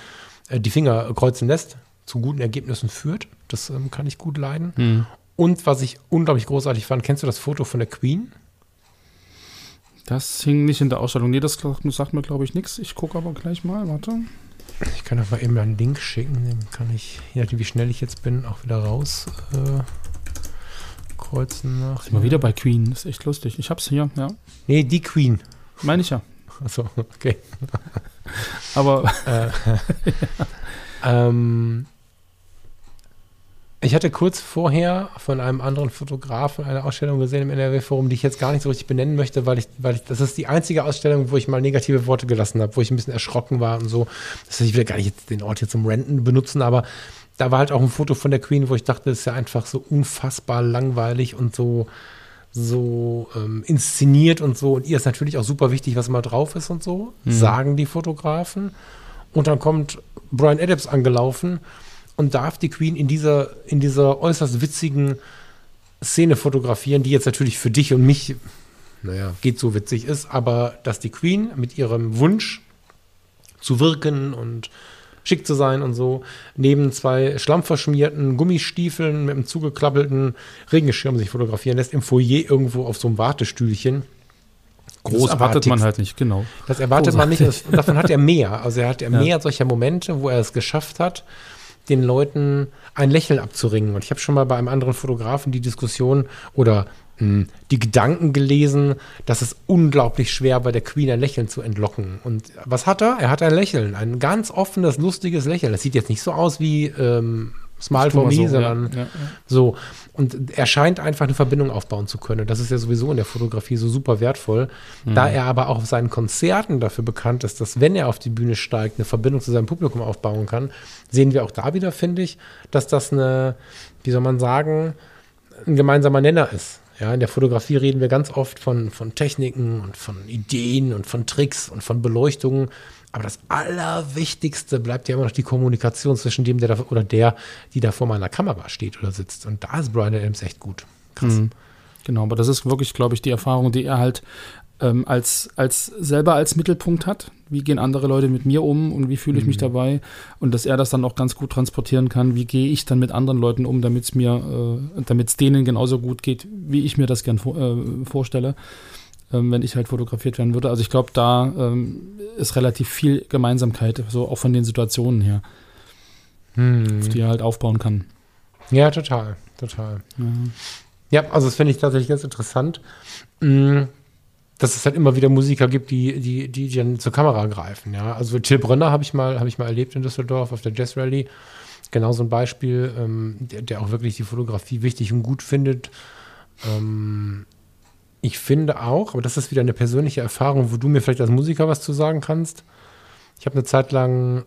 Speaker 1: äh, die Finger kreuzen lässt, zu guten Ergebnissen führt. Das ähm, kann ich gut leiden. Und was ich unglaublich großartig fand, kennst du das Foto von der Queen?
Speaker 2: Das hing nicht in der Ausstellung. Nee, das sagt mir, glaube ich, nichts. Ich gucke aber gleich mal. Warte.
Speaker 1: Ich kann doch mal eben einen Link schicken, den kann ich, je nachdem wie schnell ich jetzt bin, auch wieder raus. Äh, kreuzen nach.
Speaker 2: Sind wir wieder bei Queen. Das ist echt lustig. Ich hab's hier, ja.
Speaker 1: Nee, die Queen.
Speaker 2: Meine ich ja.
Speaker 1: Achso, okay.
Speaker 2: Aber
Speaker 1: Ähm, ich hatte kurz vorher von einem anderen Fotografen eine Ausstellung gesehen im NRW-Forum, die ich jetzt gar nicht so richtig benennen möchte, weil ich, weil ich, das ist die einzige Ausstellung, wo ich mal negative Worte gelassen habe, wo ich ein bisschen erschrocken war und so. Das heißt, ich will gar nicht jetzt den Ort hier zum Renten benutzen, aber da war halt auch ein Foto von der Queen, wo ich dachte, das ist ja einfach so unfassbar langweilig und so, so ähm, inszeniert und so. Und ihr ist natürlich auch super wichtig, was mal drauf ist und so, sagen die Fotografen. Und dann kommt Brian Adams angelaufen und darf die Queen in dieser, in dieser äußerst witzigen Szene fotografieren, die jetzt natürlich für dich und mich, naja, geht so witzig ist, aber dass die Queen mit ihrem Wunsch zu wirken und schick zu sein und so, neben zwei schlammverschmierten Gummistiefeln mit einem zugeklappelten Regenschirm sich fotografieren lässt, im Foyer irgendwo auf so einem Wartestühlchen.
Speaker 2: das erwartet man halt nicht, genau.
Speaker 1: Das erwartet man nicht. Das, davon hat er mehr. Also er hat ja
Speaker 2: Ja.
Speaker 1: mehr solcher Momente, wo er es geschafft hat, den Leuten ein Lächeln abzuringen. Und ich habe schon mal bei einem anderen Fotografen die Diskussion oder die Gedanken gelesen, dass es unglaublich schwer bei der Queen ein Lächeln zu entlocken. Und was hat er? Er hat ein Lächeln, ein ganz offenes, lustiges Lächeln. Das sieht jetzt nicht so aus wie ähm, Smile for Me,
Speaker 2: so,
Speaker 1: sondern
Speaker 2: ja, ja,
Speaker 1: so, und er scheint einfach eine Verbindung aufbauen zu können. Und das ist ja sowieso in der Fotografie so super wertvoll. Da er aber auch auf seinen Konzerten dafür bekannt ist, dass wenn er auf die Bühne steigt, eine Verbindung zu seinem Publikum aufbauen kann, sehen wir auch da wieder, finde ich, dass das eine, wie soll man sagen, ein gemeinsamer Nenner ist. Ja, in der Fotografie reden wir ganz oft von, von Techniken und von Ideen und von Tricks und von Beleuchtungen. Aber das Allerwichtigste bleibt ja immer noch die Kommunikation zwischen dem, der da, oder der, die da vor meiner Kamera steht oder sitzt. Und da ist Brian Adams echt gut. Krass.
Speaker 2: Mhm. Genau, aber das ist wirklich, glaube ich, die Erfahrung, die er halt ähm, als, als selber als Mittelpunkt hat. Wie gehen andere Leute mit mir um und wie fühle ich mich dabei? Und dass er das dann auch ganz gut transportieren kann. Wie gehe ich dann mit anderen Leuten um, damit es mir, äh, damit es denen genauso gut geht, wie ich mir das gern vor, äh, vorstelle, ähm, wenn ich halt fotografiert werden würde. Also ich glaube, da ähm, ist relativ viel Gemeinsamkeit, so auch von den Situationen her, auf die er halt aufbauen kann.
Speaker 1: Ja, total, total. Ja, also das finde ich tatsächlich ganz interessant, mh, dass es halt immer wieder Musiker gibt, die, die, die dann zur Kamera greifen. Ja, also Till Brönner habe ich mal, habe ich mal erlebt in Düsseldorf auf der Jazz Rally. Genau so ein Beispiel, ähm, der, der auch wirklich die Fotografie wichtig und gut findet. Ähm, ich finde auch, aber das ist wieder eine persönliche Erfahrung, wo du mir vielleicht als Musiker was zu sagen kannst. Ich habe eine Zeit lang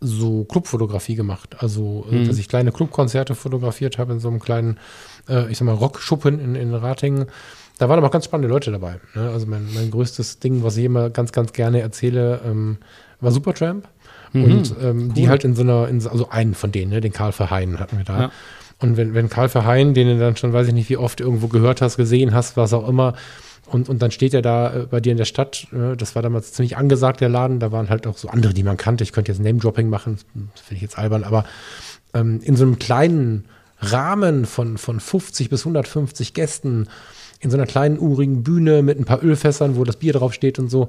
Speaker 1: so Clubfotografie gemacht. Also, äh, dass ich kleine Clubkonzerte fotografiert habe in so einem kleinen, äh, ich sag mal, Rockschuppen in, in Ratingen. Da waren aber auch ganz spannende Leute dabei. Ne? Also mein, mein größtes Ding, was ich immer ganz, ganz gerne erzähle, ähm, war Supertramp. Und ähm, die halt in so einer, in so, also einen von denen, ne? den Karl Verheyen hatten wir da.
Speaker 2: Ja.
Speaker 1: Und wenn, wenn Karl Verheyen, den du dann schon, weiß ich nicht, wie oft irgendwo gehört hast, gesehen hast, was auch immer, und, und dann steht er da äh, bei dir in der Stadt, äh, das war damals ziemlich angesagt, der Laden, da waren halt auch so andere, die man kannte. Ich könnte jetzt Name-Dropping machen, das finde ich jetzt albern, aber ähm, in so einem kleinen Rahmen von, von 50 bis 150 Gästen, in so einer kleinen urigen Bühne mit ein paar Ölfässern, wo das Bier drauf steht und so,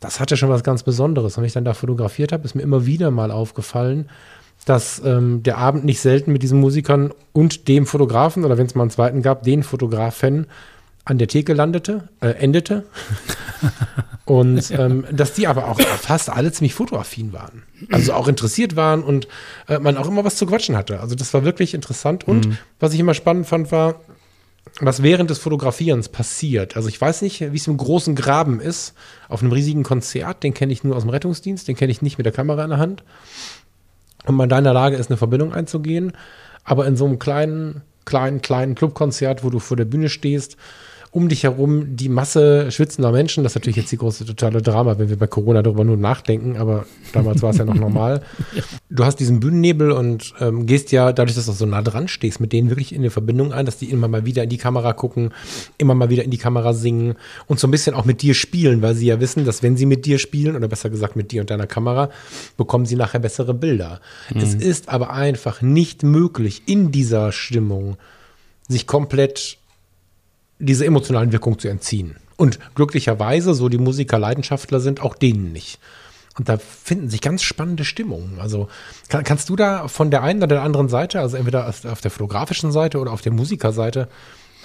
Speaker 1: das hatte schon was ganz Besonderes. Und wenn ich dann da fotografiert habe, ist mir immer wieder mal aufgefallen, dass ähm, der Abend nicht selten mit diesen Musikern und dem Fotografen oder wenn es mal einen zweiten gab, den Fotografen an der Theke landete, äh, endete. und ähm, dass die aber auch fast alle ziemlich fotoaffin waren. Also auch interessiert waren und äh, man auch immer was zu quatschen hatte. Also das war wirklich interessant. Und was ich immer spannend fand, war, was während des Fotografierens passiert. Also ich weiß nicht, wie es im großen Graben ist, auf einem riesigen Konzert, den kenne ich nur aus dem Rettungsdienst, den kenne ich nicht mit der Kamera in der Hand. Und man da in der Lage ist, eine Verbindung einzugehen. Aber in so einem kleinen, kleinen, kleinen Clubkonzert, wo du vor der Bühne stehst, um dich herum die Masse schwitzender Menschen, das ist natürlich jetzt die große totale Drama, wenn wir bei Corona darüber nur nachdenken, aber damals war es ja noch normal. Du hast diesen Bühnennebel und ähm, gehst ja, dadurch, dass du so nah dran stehst, mit denen wirklich in eine Verbindung ein, dass die immer mal wieder in die Kamera gucken, immer mal wieder in die Kamera singen und so ein bisschen auch mit dir spielen, weil sie ja wissen, dass wenn sie mit dir spielen, oder besser gesagt mit dir und deiner Kamera, bekommen sie nachher bessere Bilder. Es ist aber einfach nicht möglich, in dieser Stimmung sich komplett diese emotionalen Wirkungen zu entziehen. Und glücklicherweise, so die Musiker Leidenschaftler sind, auch denen nicht. Und da finden sich ganz spannende Stimmungen. Also kann, kannst du da von der einen oder der anderen Seite, also entweder auf auf der fotografischen Seite oder auf der Musikerseite,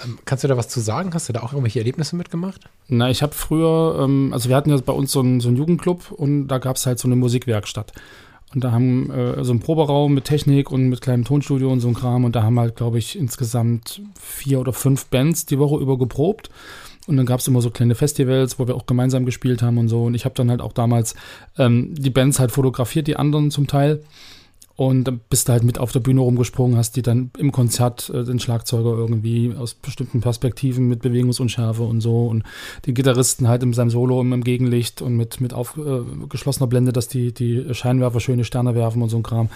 Speaker 1: Ähm, kannst du da was zu sagen? Hast du da auch irgendwelche Erlebnisse mitgemacht?
Speaker 2: Na, ich habe früher, ähm, also wir hatten ja bei uns so einen, so einen Jugendclub und da gab es halt so eine Musikwerkstatt. Und da haben äh, so einen Proberaum mit Technik und mit kleinem Tonstudio und so ein Kram. Und da haben halt, glaube ich, insgesamt vier oder fünf Bands die Woche über geprobt. Und dann gab es immer so kleine Festivals, wo wir auch gemeinsam gespielt haben und so. Und ich habe dann halt auch damals ähm, die Bands halt fotografiert, die anderen zum Teil. Und bist du halt mit auf der Bühne rumgesprungen, hast die dann im Konzert äh, den Schlagzeuger irgendwie aus bestimmten Perspektiven mit Bewegungsunschärfe und so und den Gitarristen halt in seinem Solo im, im Gegenlicht und mit, mit aufgeschlossener äh, Blende, dass die, die Scheinwerfer schöne Sterne werfen und so ein Kram.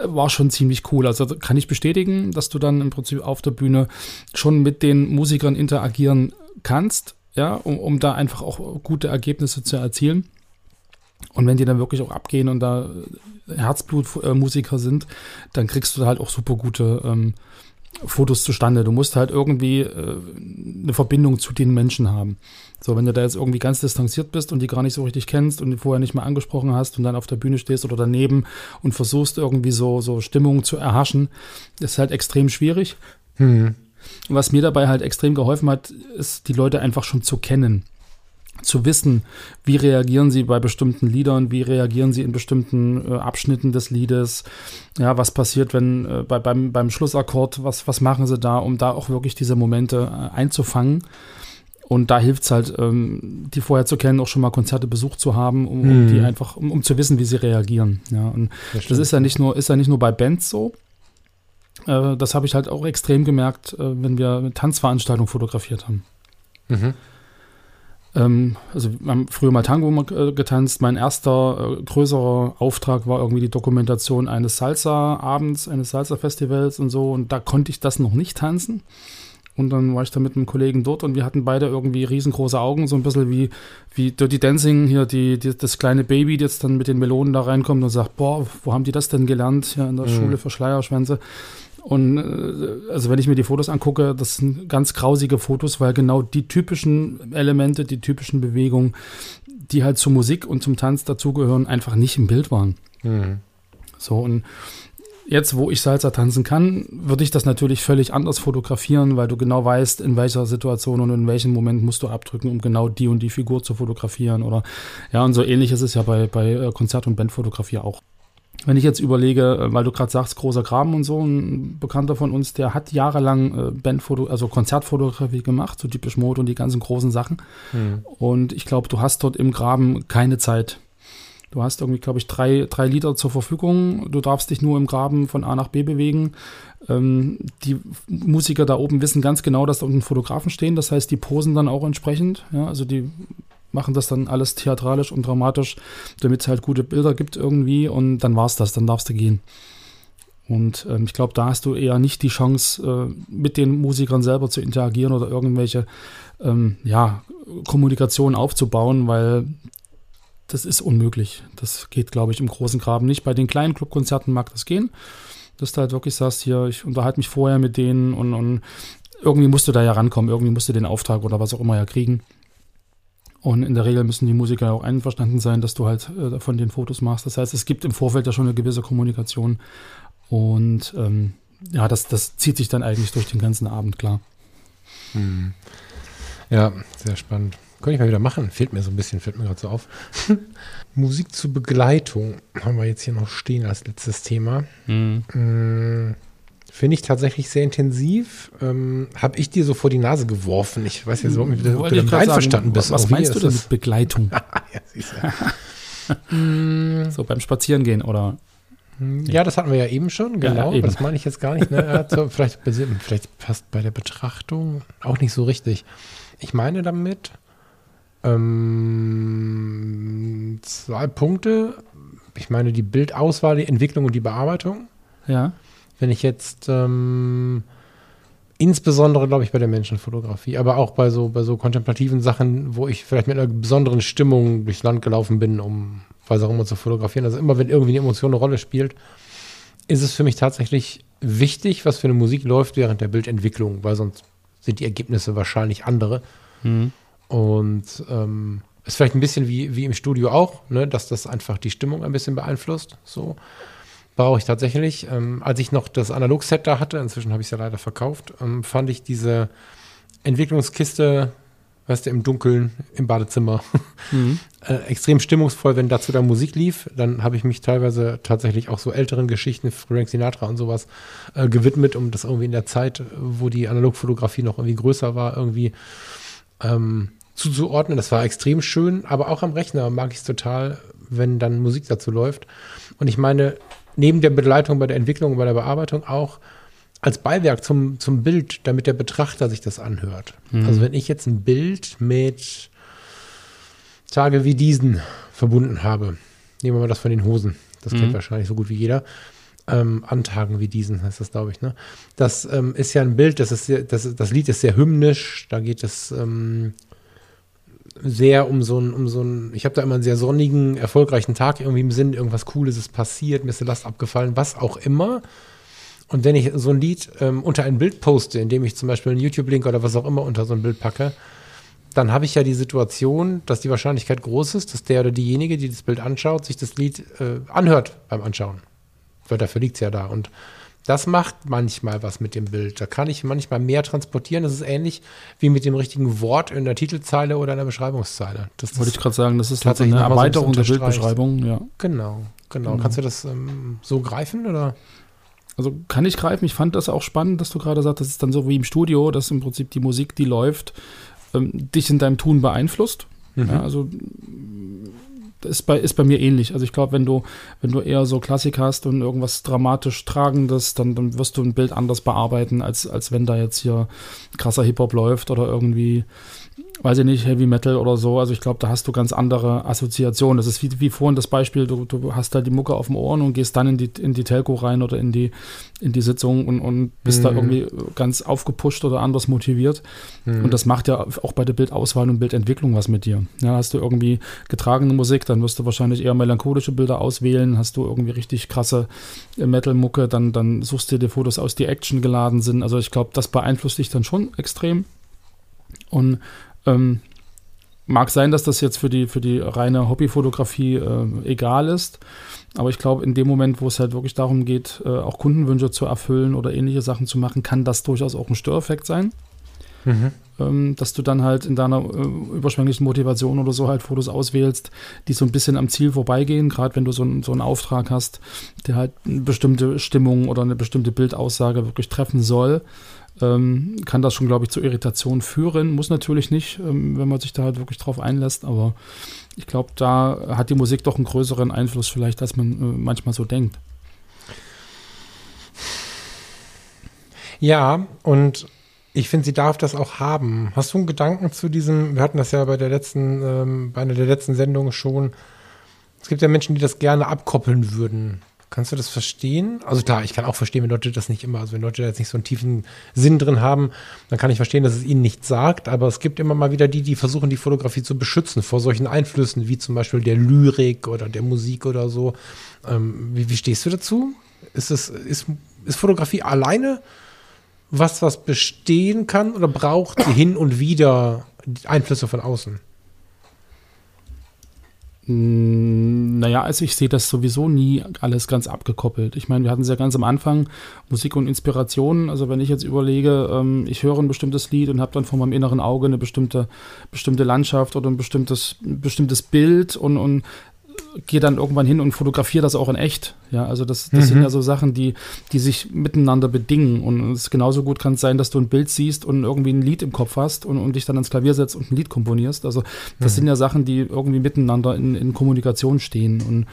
Speaker 2: Äh, war schon ziemlich cool. Also kann ich bestätigen, dass du dann im Prinzip auf der Bühne schon mit den Musikern interagieren kannst, ja, um, um da einfach auch gute Ergebnisse zu erzielen. Und wenn die dann wirklich auch abgehen und da Herzblutmusiker sind, dann kriegst du halt auch super gute ähm, Fotos zustande. Du musst halt irgendwie äh, eine Verbindung zu den Menschen haben. So, wenn du da jetzt irgendwie ganz distanziert bist und die gar nicht so richtig kennst und die vorher nicht mal angesprochen hast und dann auf der Bühne stehst oder daneben und versuchst irgendwie so, so Stimmung zu erhaschen, ist halt extrem schwierig. Hm. Was mir dabei halt extrem geholfen hat, ist, die Leute einfach schon zu kennen zu wissen, wie reagieren sie bei bestimmten Liedern, wie reagieren sie in bestimmten äh, Abschnitten des Liedes, ja, was passiert, wenn äh, bei, beim, beim Schlussakkord, was, was machen sie da, um da auch wirklich diese Momente äh, einzufangen. Und da hilft es halt, ähm, die vorher zu kennen, auch schon mal Konzerte besucht zu haben, um, um die mhm. einfach, um, um, zu wissen, wie sie reagieren. Ja, und das, das, ist ja nicht nur, ist ja nicht nur bei Bands so. Äh, das habe ich halt auch extrem gemerkt, äh, wenn wir Tanzveranstaltungen fotografiert haben. Mhm. Ähm, also wir haben früher mal Tango äh, getanzt. Mein erster äh, größerer Auftrag war irgendwie die Dokumentation eines Salsa-Abends, eines Salsa-Festivals und so. Und da konnte ich das noch nicht tanzen. Und dann war ich da mit einem Kollegen dort und wir hatten beide irgendwie riesengroße Augen, so ein bisschen wie, wie Dirty Dancing, hier die, die das kleine Baby, das jetzt dann mit den Melonen da reinkommt und sagt, boah, wo haben die das denn gelernt? Ja, in der mhm. Schule für Schleierschwänze. Und äh, also wenn ich mir die Fotos angucke, das sind ganz grausige Fotos, weil genau die typischen Elemente, die typischen Bewegungen, die halt zur Musik und zum Tanz dazugehören, einfach nicht im Bild waren. Mhm. So, und jetzt, wo ich Salsa tanzen kann, würde ich das natürlich völlig anders fotografieren, weil du genau weißt, in welcher Situation und in welchem Moment musst du abdrücken, um genau die und die Figur zu fotografieren. Oder ja, und so ähnlich ist es ja bei, bei äh, Konzert- und Bandfotografie auch. Wenn ich jetzt überlege, äh, weil du gerade sagst, großer Graben und so, ein Bekannter von uns, der hat jahrelang äh, Bandfoto, also Konzertfotografie gemacht, so typisch Mode und die ganzen großen Sachen. Mhm. Und ich glaube, du hast dort im Graben keine Zeit. Du hast irgendwie, glaube ich, drei, drei Liter zur Verfügung. Du darfst dich nur im Graben von A nach B bewegen. Ähm, die Musiker da oben wissen ganz genau, dass da unten Fotografen stehen. Das heißt, die posen dann auch entsprechend. Ja, also die machen das dann alles theatralisch und dramatisch, damit es halt gute Bilder gibt irgendwie und dann war's das, dann darfst du gehen. Und ähm, ich glaube, da hast du eher nicht die Chance, äh, mit den Musikern selber zu interagieren oder irgendwelche ähm, ja, Kommunikation aufzubauen, weil das ist unmöglich. Das geht, glaube ich, im großen Graben nicht. Bei den kleinen Clubkonzerten mag das gehen, dass du halt wirklich sagst, hier, ich unterhalte mich vorher mit denen und, und irgendwie musst du da ja rankommen, irgendwie musst du den Auftrag oder was auch immer ja kriegen. Und in der Regel müssen die Musiker auch einverstanden sein, dass du halt äh, von den Fotos machst. Das heißt, es gibt im Vorfeld ja schon eine gewisse Kommunikation. Und ähm, ja, das, das zieht sich dann eigentlich durch den ganzen Abend, klar.
Speaker 1: Hm. Ja, sehr spannend. Könnte ich mal wieder machen. Fehlt mir so ein bisschen, fällt mir gerade so auf. Musik zur Begleitung haben wir jetzt hier noch stehen als letztes Thema. Mhm. Hm. Finde ich tatsächlich sehr intensiv. Ähm, Habe ich dir so vor die Nase geworfen. Ich weiß jetzt überhaupt nicht, ob du damit einverstanden bist.
Speaker 2: Was meinst du denn mit Begleitung? ja, so beim Spazierengehen oder?
Speaker 1: Ja, das hatten wir ja eben schon, genau. Ja, eben. das meine ich jetzt gar nicht. Ne? So, vielleicht, vielleicht passt bei der Betrachtung auch nicht so richtig. Ich meine damit ähm, zwei Punkte. Ich meine die Bildauswahl, die Entwicklung und die Bearbeitung.
Speaker 2: Ja.
Speaker 1: Wenn ich jetzt ähm, insbesondere, glaube ich, bei der Menschenfotografie, aber auch bei so, bei so kontemplativen Sachen, wo ich vielleicht mit einer besonderen Stimmung durchs Land gelaufen bin, um was auch immer zu fotografieren. Also immer, wenn irgendwie eine Emotion eine Rolle spielt, ist es für mich tatsächlich wichtig, was für eine Musik läuft während der Bildentwicklung, weil sonst sind die Ergebnisse wahrscheinlich andere. Mhm. Und ähm, ist vielleicht ein bisschen wie, wie im Studio auch, ne, dass das einfach die Stimmung ein bisschen beeinflusst. So brauche ich tatsächlich. Ähm, als ich noch das Analog-Set da hatte, inzwischen habe ich es ja leider verkauft, ähm, fand ich diese Entwicklungskiste, weißt du, im Dunkeln, im Badezimmer. Mhm. äh, extrem stimmungsvoll, wenn dazu dann Musik lief. Dann habe ich mich teilweise tatsächlich auch so älteren Geschichten, Frank Sinatra und sowas, äh, gewidmet, um das irgendwie in der Zeit, wo die Analogfotografie noch irgendwie größer war, irgendwie ähm, zuzuordnen. Das war extrem schön, aber auch am Rechner mag ich es total, wenn dann Musik dazu läuft. Und ich meine, neben der Begleitung bei der Entwicklung und bei der Bearbeitung auch als Beiwerk zum, zum Bild, damit der Betrachter sich das anhört. Mhm. Also wenn ich jetzt ein Bild mit Tage wie diesen verbunden habe, nehmen wir mal das von den Hosen, das mhm. kennt wahrscheinlich so gut wie jeder, ähm, an Tagen wie diesen heißt das, glaube ich. Ne? Das ähm, ist ja ein Bild, das, ist sehr, das, das Lied ist sehr hymnisch, da geht es ähm, sehr um so ein, um so ein, ich habe da immer einen sehr sonnigen, erfolgreichen Tag irgendwie im Sinn, irgendwas Cooles ist passiert, mir ist eine Last abgefallen, was auch immer. Und wenn ich so ein Lied ähm, unter ein Bild poste, indem ich zum Beispiel einen YouTube-Link oder was auch immer unter so ein Bild packe, dann habe ich ja die Situation, dass die Wahrscheinlichkeit groß ist, dass der oder diejenige, die das Bild anschaut, sich das Lied äh, anhört beim Anschauen. Weil dafür liegt es ja da. Und das macht manchmal was mit dem Bild. Da kann ich manchmal mehr transportieren. Das ist ähnlich wie mit dem richtigen Wort in der Titelzeile oder in der Beschreibungszeile.
Speaker 2: Das Wollte ich gerade sagen, das ist tatsächlich eine Erweiterung der Bildbeschreibung. Ja.
Speaker 1: Genau, genau, genau. Kannst du das ähm, so greifen oder?
Speaker 2: Also kann ich greifen. Ich fand das auch spannend, dass du gerade sagst, das ist dann so wie im Studio, dass im Prinzip die Musik, die läuft, ähm, dich in deinem Tun beeinflusst. Mhm. Ja, also ist bei, ist bei mir ähnlich. Also ich glaube, wenn du, wenn du eher so Klassik hast und irgendwas dramatisch Tragendes, dann, dann wirst du ein Bild anders bearbeiten, als, als wenn da jetzt hier krasser Hip-Hop läuft oder irgendwie weiß ich nicht, Heavy Metal oder so. Also ich glaube, da hast du ganz andere Assoziationen. Das ist wie, wie vorhin das Beispiel, du, du hast da die Mucke auf dem Ohren und gehst dann in die, in die Telco rein oder in die, in die Sitzung und, und bist mhm. da irgendwie ganz aufgepusht oder anders motiviert. Mhm. Und das macht ja auch bei der Bildauswahl und Bildentwicklung was mit dir. Ja, hast du irgendwie getragene Musik, dann wirst du wahrscheinlich eher melancholische Bilder auswählen. Hast du irgendwie richtig krasse Metal-Mucke, dann, dann suchst du dir Fotos aus, die Action geladen sind. Also ich glaube, das beeinflusst dich dann schon extrem. Und ähm, mag sein, dass das jetzt für die, für die reine Hobbyfotografie äh, egal ist. Aber ich glaube, in dem Moment, wo es halt wirklich darum geht, äh, auch Kundenwünsche zu erfüllen oder ähnliche Sachen zu machen, kann das durchaus auch ein Störeffekt sein. Mhm. Ähm, dass du dann halt in deiner äh, überschwänglichen Motivation oder so halt Fotos auswählst, die so ein bisschen am Ziel vorbeigehen, gerade wenn du so, ein, so einen Auftrag hast, der halt eine bestimmte Stimmung oder eine bestimmte Bildaussage wirklich treffen soll ähm, kann das schon, glaube ich, zu Irritationen führen. Muss natürlich nicht, ähm, wenn man sich da halt wirklich drauf einlässt, aber ich glaube, da hat die Musik doch einen größeren Einfluss vielleicht, als man äh, manchmal so denkt.
Speaker 1: Ja, und ich finde, sie darf das auch haben. Hast du einen Gedanken zu diesem, wir hatten das ja bei der letzten, ähm, bei einer der letzten Sendungen schon. Es gibt ja Menschen, die das gerne abkoppeln würden. Kannst du das verstehen? Also klar, ich kann auch verstehen, wenn Leute das nicht immer, also wenn Leute jetzt nicht so einen tiefen Sinn drin haben, dann kann ich verstehen, dass es ihnen nichts sagt. Aber es gibt immer mal wieder die, die versuchen, die Fotografie zu beschützen vor solchen Einflüssen, wie zum Beispiel der Lyrik oder der Musik oder so. Ähm, wie, wie stehst du dazu? Ist, es, ist, ist Fotografie alleine was, was bestehen kann oder braucht sie hin und wieder Einflüsse von außen?
Speaker 2: Hm, naja, also ich sehe das sowieso nie alles ganz abgekoppelt. Ich meine, wir hatten es ja ganz am Anfang, Musik und Inspiration. Also wenn ich jetzt überlege, ähm, ich höre ein bestimmtes Lied und habe dann vor meinem inneren Auge eine bestimmte, bestimmte Landschaft oder ein bestimmtes, bestimmtes Bild und, und gehe dann irgendwann hin und fotografiere das auch in echt. Ja, also das, das mhm. sind ja so Sachen, die, die sich miteinander bedingen. Und es genauso gut kann es sein, dass du ein Bild siehst und irgendwie ein Lied im Kopf hast und, und dich dann ans Klavier setzt und ein Lied komponierst. Also das mhm. sind ja Sachen, die irgendwie miteinander in, in Kommunikation stehen. Und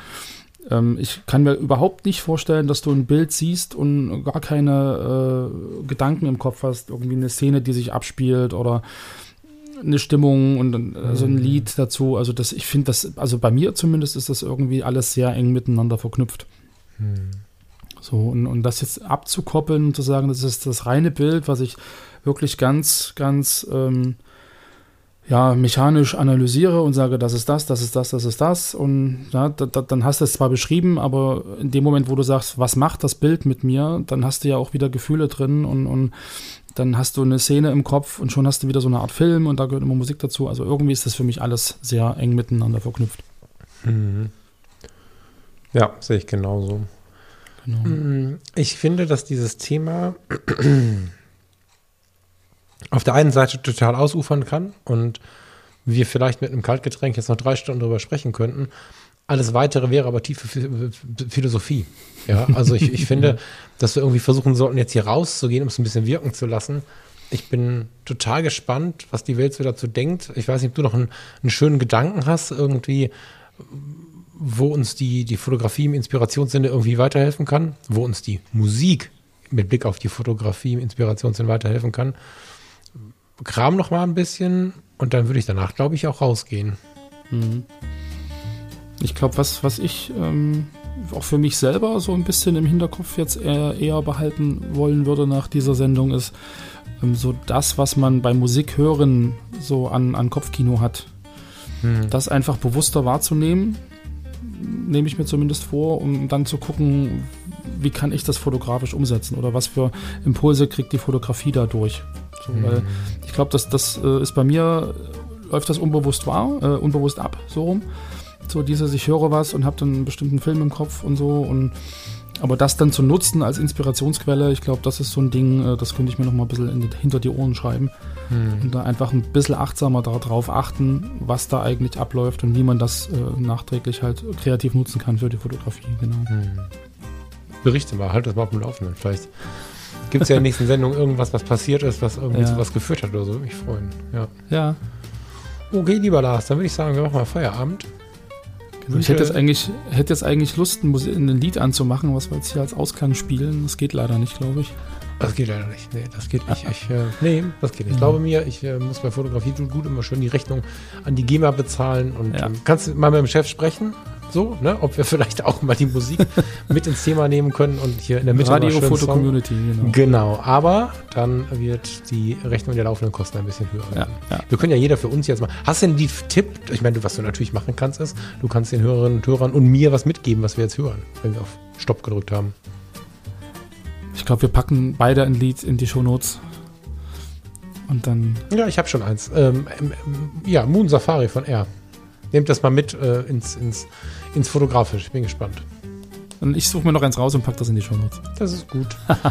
Speaker 2: ähm, ich kann mir überhaupt nicht vorstellen, dass du ein Bild siehst und gar keine äh, Gedanken im Kopf hast, irgendwie eine Szene, die sich abspielt oder eine Stimmung und also ein mhm. Lied dazu. Also das, ich finde das, also bei mir zumindest ist das irgendwie alles sehr eng miteinander verknüpft. Mhm. So, und, und das jetzt abzukoppeln und zu sagen, das ist das reine Bild, was ich wirklich ganz, ganz ähm, ja, mechanisch analysiere und sage, das ist das, das ist das, das ist das. Und ja, da, da, dann hast du es zwar beschrieben, aber in dem Moment, wo du sagst, was macht das Bild mit mir, dann hast du ja auch wieder Gefühle drin und, und dann hast du eine Szene im Kopf und schon hast du wieder so eine Art Film und da gehört immer Musik dazu. Also irgendwie ist das für mich alles sehr eng miteinander verknüpft.
Speaker 1: Mhm. Ja, sehe ich genauso. Genau. Mhm. Ich finde, dass dieses Thema auf der einen Seite total ausufern kann und wir vielleicht mit einem Kaltgetränk jetzt noch drei Stunden drüber sprechen könnten. Alles weitere wäre aber tiefe Philosophie. Ja, also ich, ich finde, dass wir irgendwie versuchen sollten, jetzt hier rauszugehen, um es ein bisschen wirken zu lassen. Ich bin total gespannt, was die Welt so dazu denkt. Ich weiß nicht, ob du noch einen, einen schönen Gedanken hast, irgendwie, wo uns die, die Fotografie im Inspirationssinne irgendwie weiterhelfen kann, wo uns die Musik mit Blick auf die Fotografie im Inspirationssinn weiterhelfen kann. Kram noch mal ein bisschen und dann würde ich danach, glaube ich, auch rausgehen.
Speaker 2: Mhm. Ich glaube, was, was ich ähm, auch für mich selber so ein bisschen im Hinterkopf jetzt eher, eher behalten wollen würde nach dieser Sendung ist ähm, so das, was man beim Musik hören so an, an Kopfkino hat. Mhm. Das einfach bewusster wahrzunehmen, nehme ich mir zumindest vor, um dann zu gucken, wie kann ich das fotografisch umsetzen oder was für Impulse kriegt die Fotografie dadurch. So, mhm. Weil ich glaube, dass das äh, ist bei mir, läuft das unbewusst wahr, äh, unbewusst ab, so rum. So dieses, ich höre was und habe dann einen bestimmten Film im Kopf und so und aber das dann zu nutzen als Inspirationsquelle, ich glaube, das ist so ein Ding, äh, das könnte ich mir noch mal ein bisschen die, hinter die Ohren schreiben. Hm. Und da einfach ein bisschen achtsamer darauf achten, was da eigentlich abläuft und wie man das äh, nachträglich halt kreativ nutzen kann für die Fotografie, genau. Hm.
Speaker 1: Berichte mal, halt das mal auf dem Laufenden. Vielleicht gibt es ja in der nächsten Sendung irgendwas, was passiert ist, was irgendwie ja. zu was geführt hat oder so. Würde mich freuen. Ja.
Speaker 2: ja.
Speaker 1: Okay, lieber Lars, dann würde ich sagen, wir machen mal Feierabend.
Speaker 2: Ich hätte jetzt eigentlich, hätte jetzt eigentlich Lust, ein, ein Lied anzumachen, was wir jetzt hier als Ausklang spielen. Das geht leider nicht, glaube ich.
Speaker 1: Das geht leider nicht. Nee, das geht nicht. Ich, äh, nee, das geht nicht. Ich glaube mir, ich äh, muss bei Fotografie tun gut immer schön die Rechnung an die GEMA bezahlen und ja. ähm, kannst mal mit dem Chef sprechen so, ne? ob wir vielleicht auch mal die Musik mit ins Thema nehmen können und hier in der Mitte
Speaker 2: Radio Foto Community,
Speaker 1: genau. Genau, aber dann wird die Rechnung der laufenden Kosten ein bisschen höher. Ja, ja. Wir können ja jeder für uns jetzt mal. Hast du denn die Tipp? Ich meine, was du natürlich machen kannst, ist, du kannst den Hörerinnen und Hörern und mir was mitgeben, was wir jetzt hören, wenn wir auf Stopp gedrückt haben.
Speaker 2: Ich glaube, wir packen beide ein Lied in die Shownotes. Und dann.
Speaker 1: Ja, ich habe schon eins. Ähm, ähm, ja, Moon Safari von R. Nehmt das mal mit äh, ins, ins, ins Fotografisch. Ich bin gespannt.
Speaker 2: Und ich suche mir noch eins raus und packe das in die Show Notes.
Speaker 1: Das ist gut.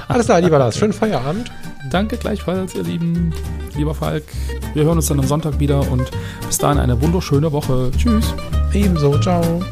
Speaker 1: Alles klar, lieber Lars. Schönen Feierabend.
Speaker 2: Danke gleichfalls, ihr Lieben. Lieber Falk. Wir hören uns dann am Sonntag wieder und bis dahin eine wunderschöne Woche. Tschüss.
Speaker 1: Ebenso. Ciao.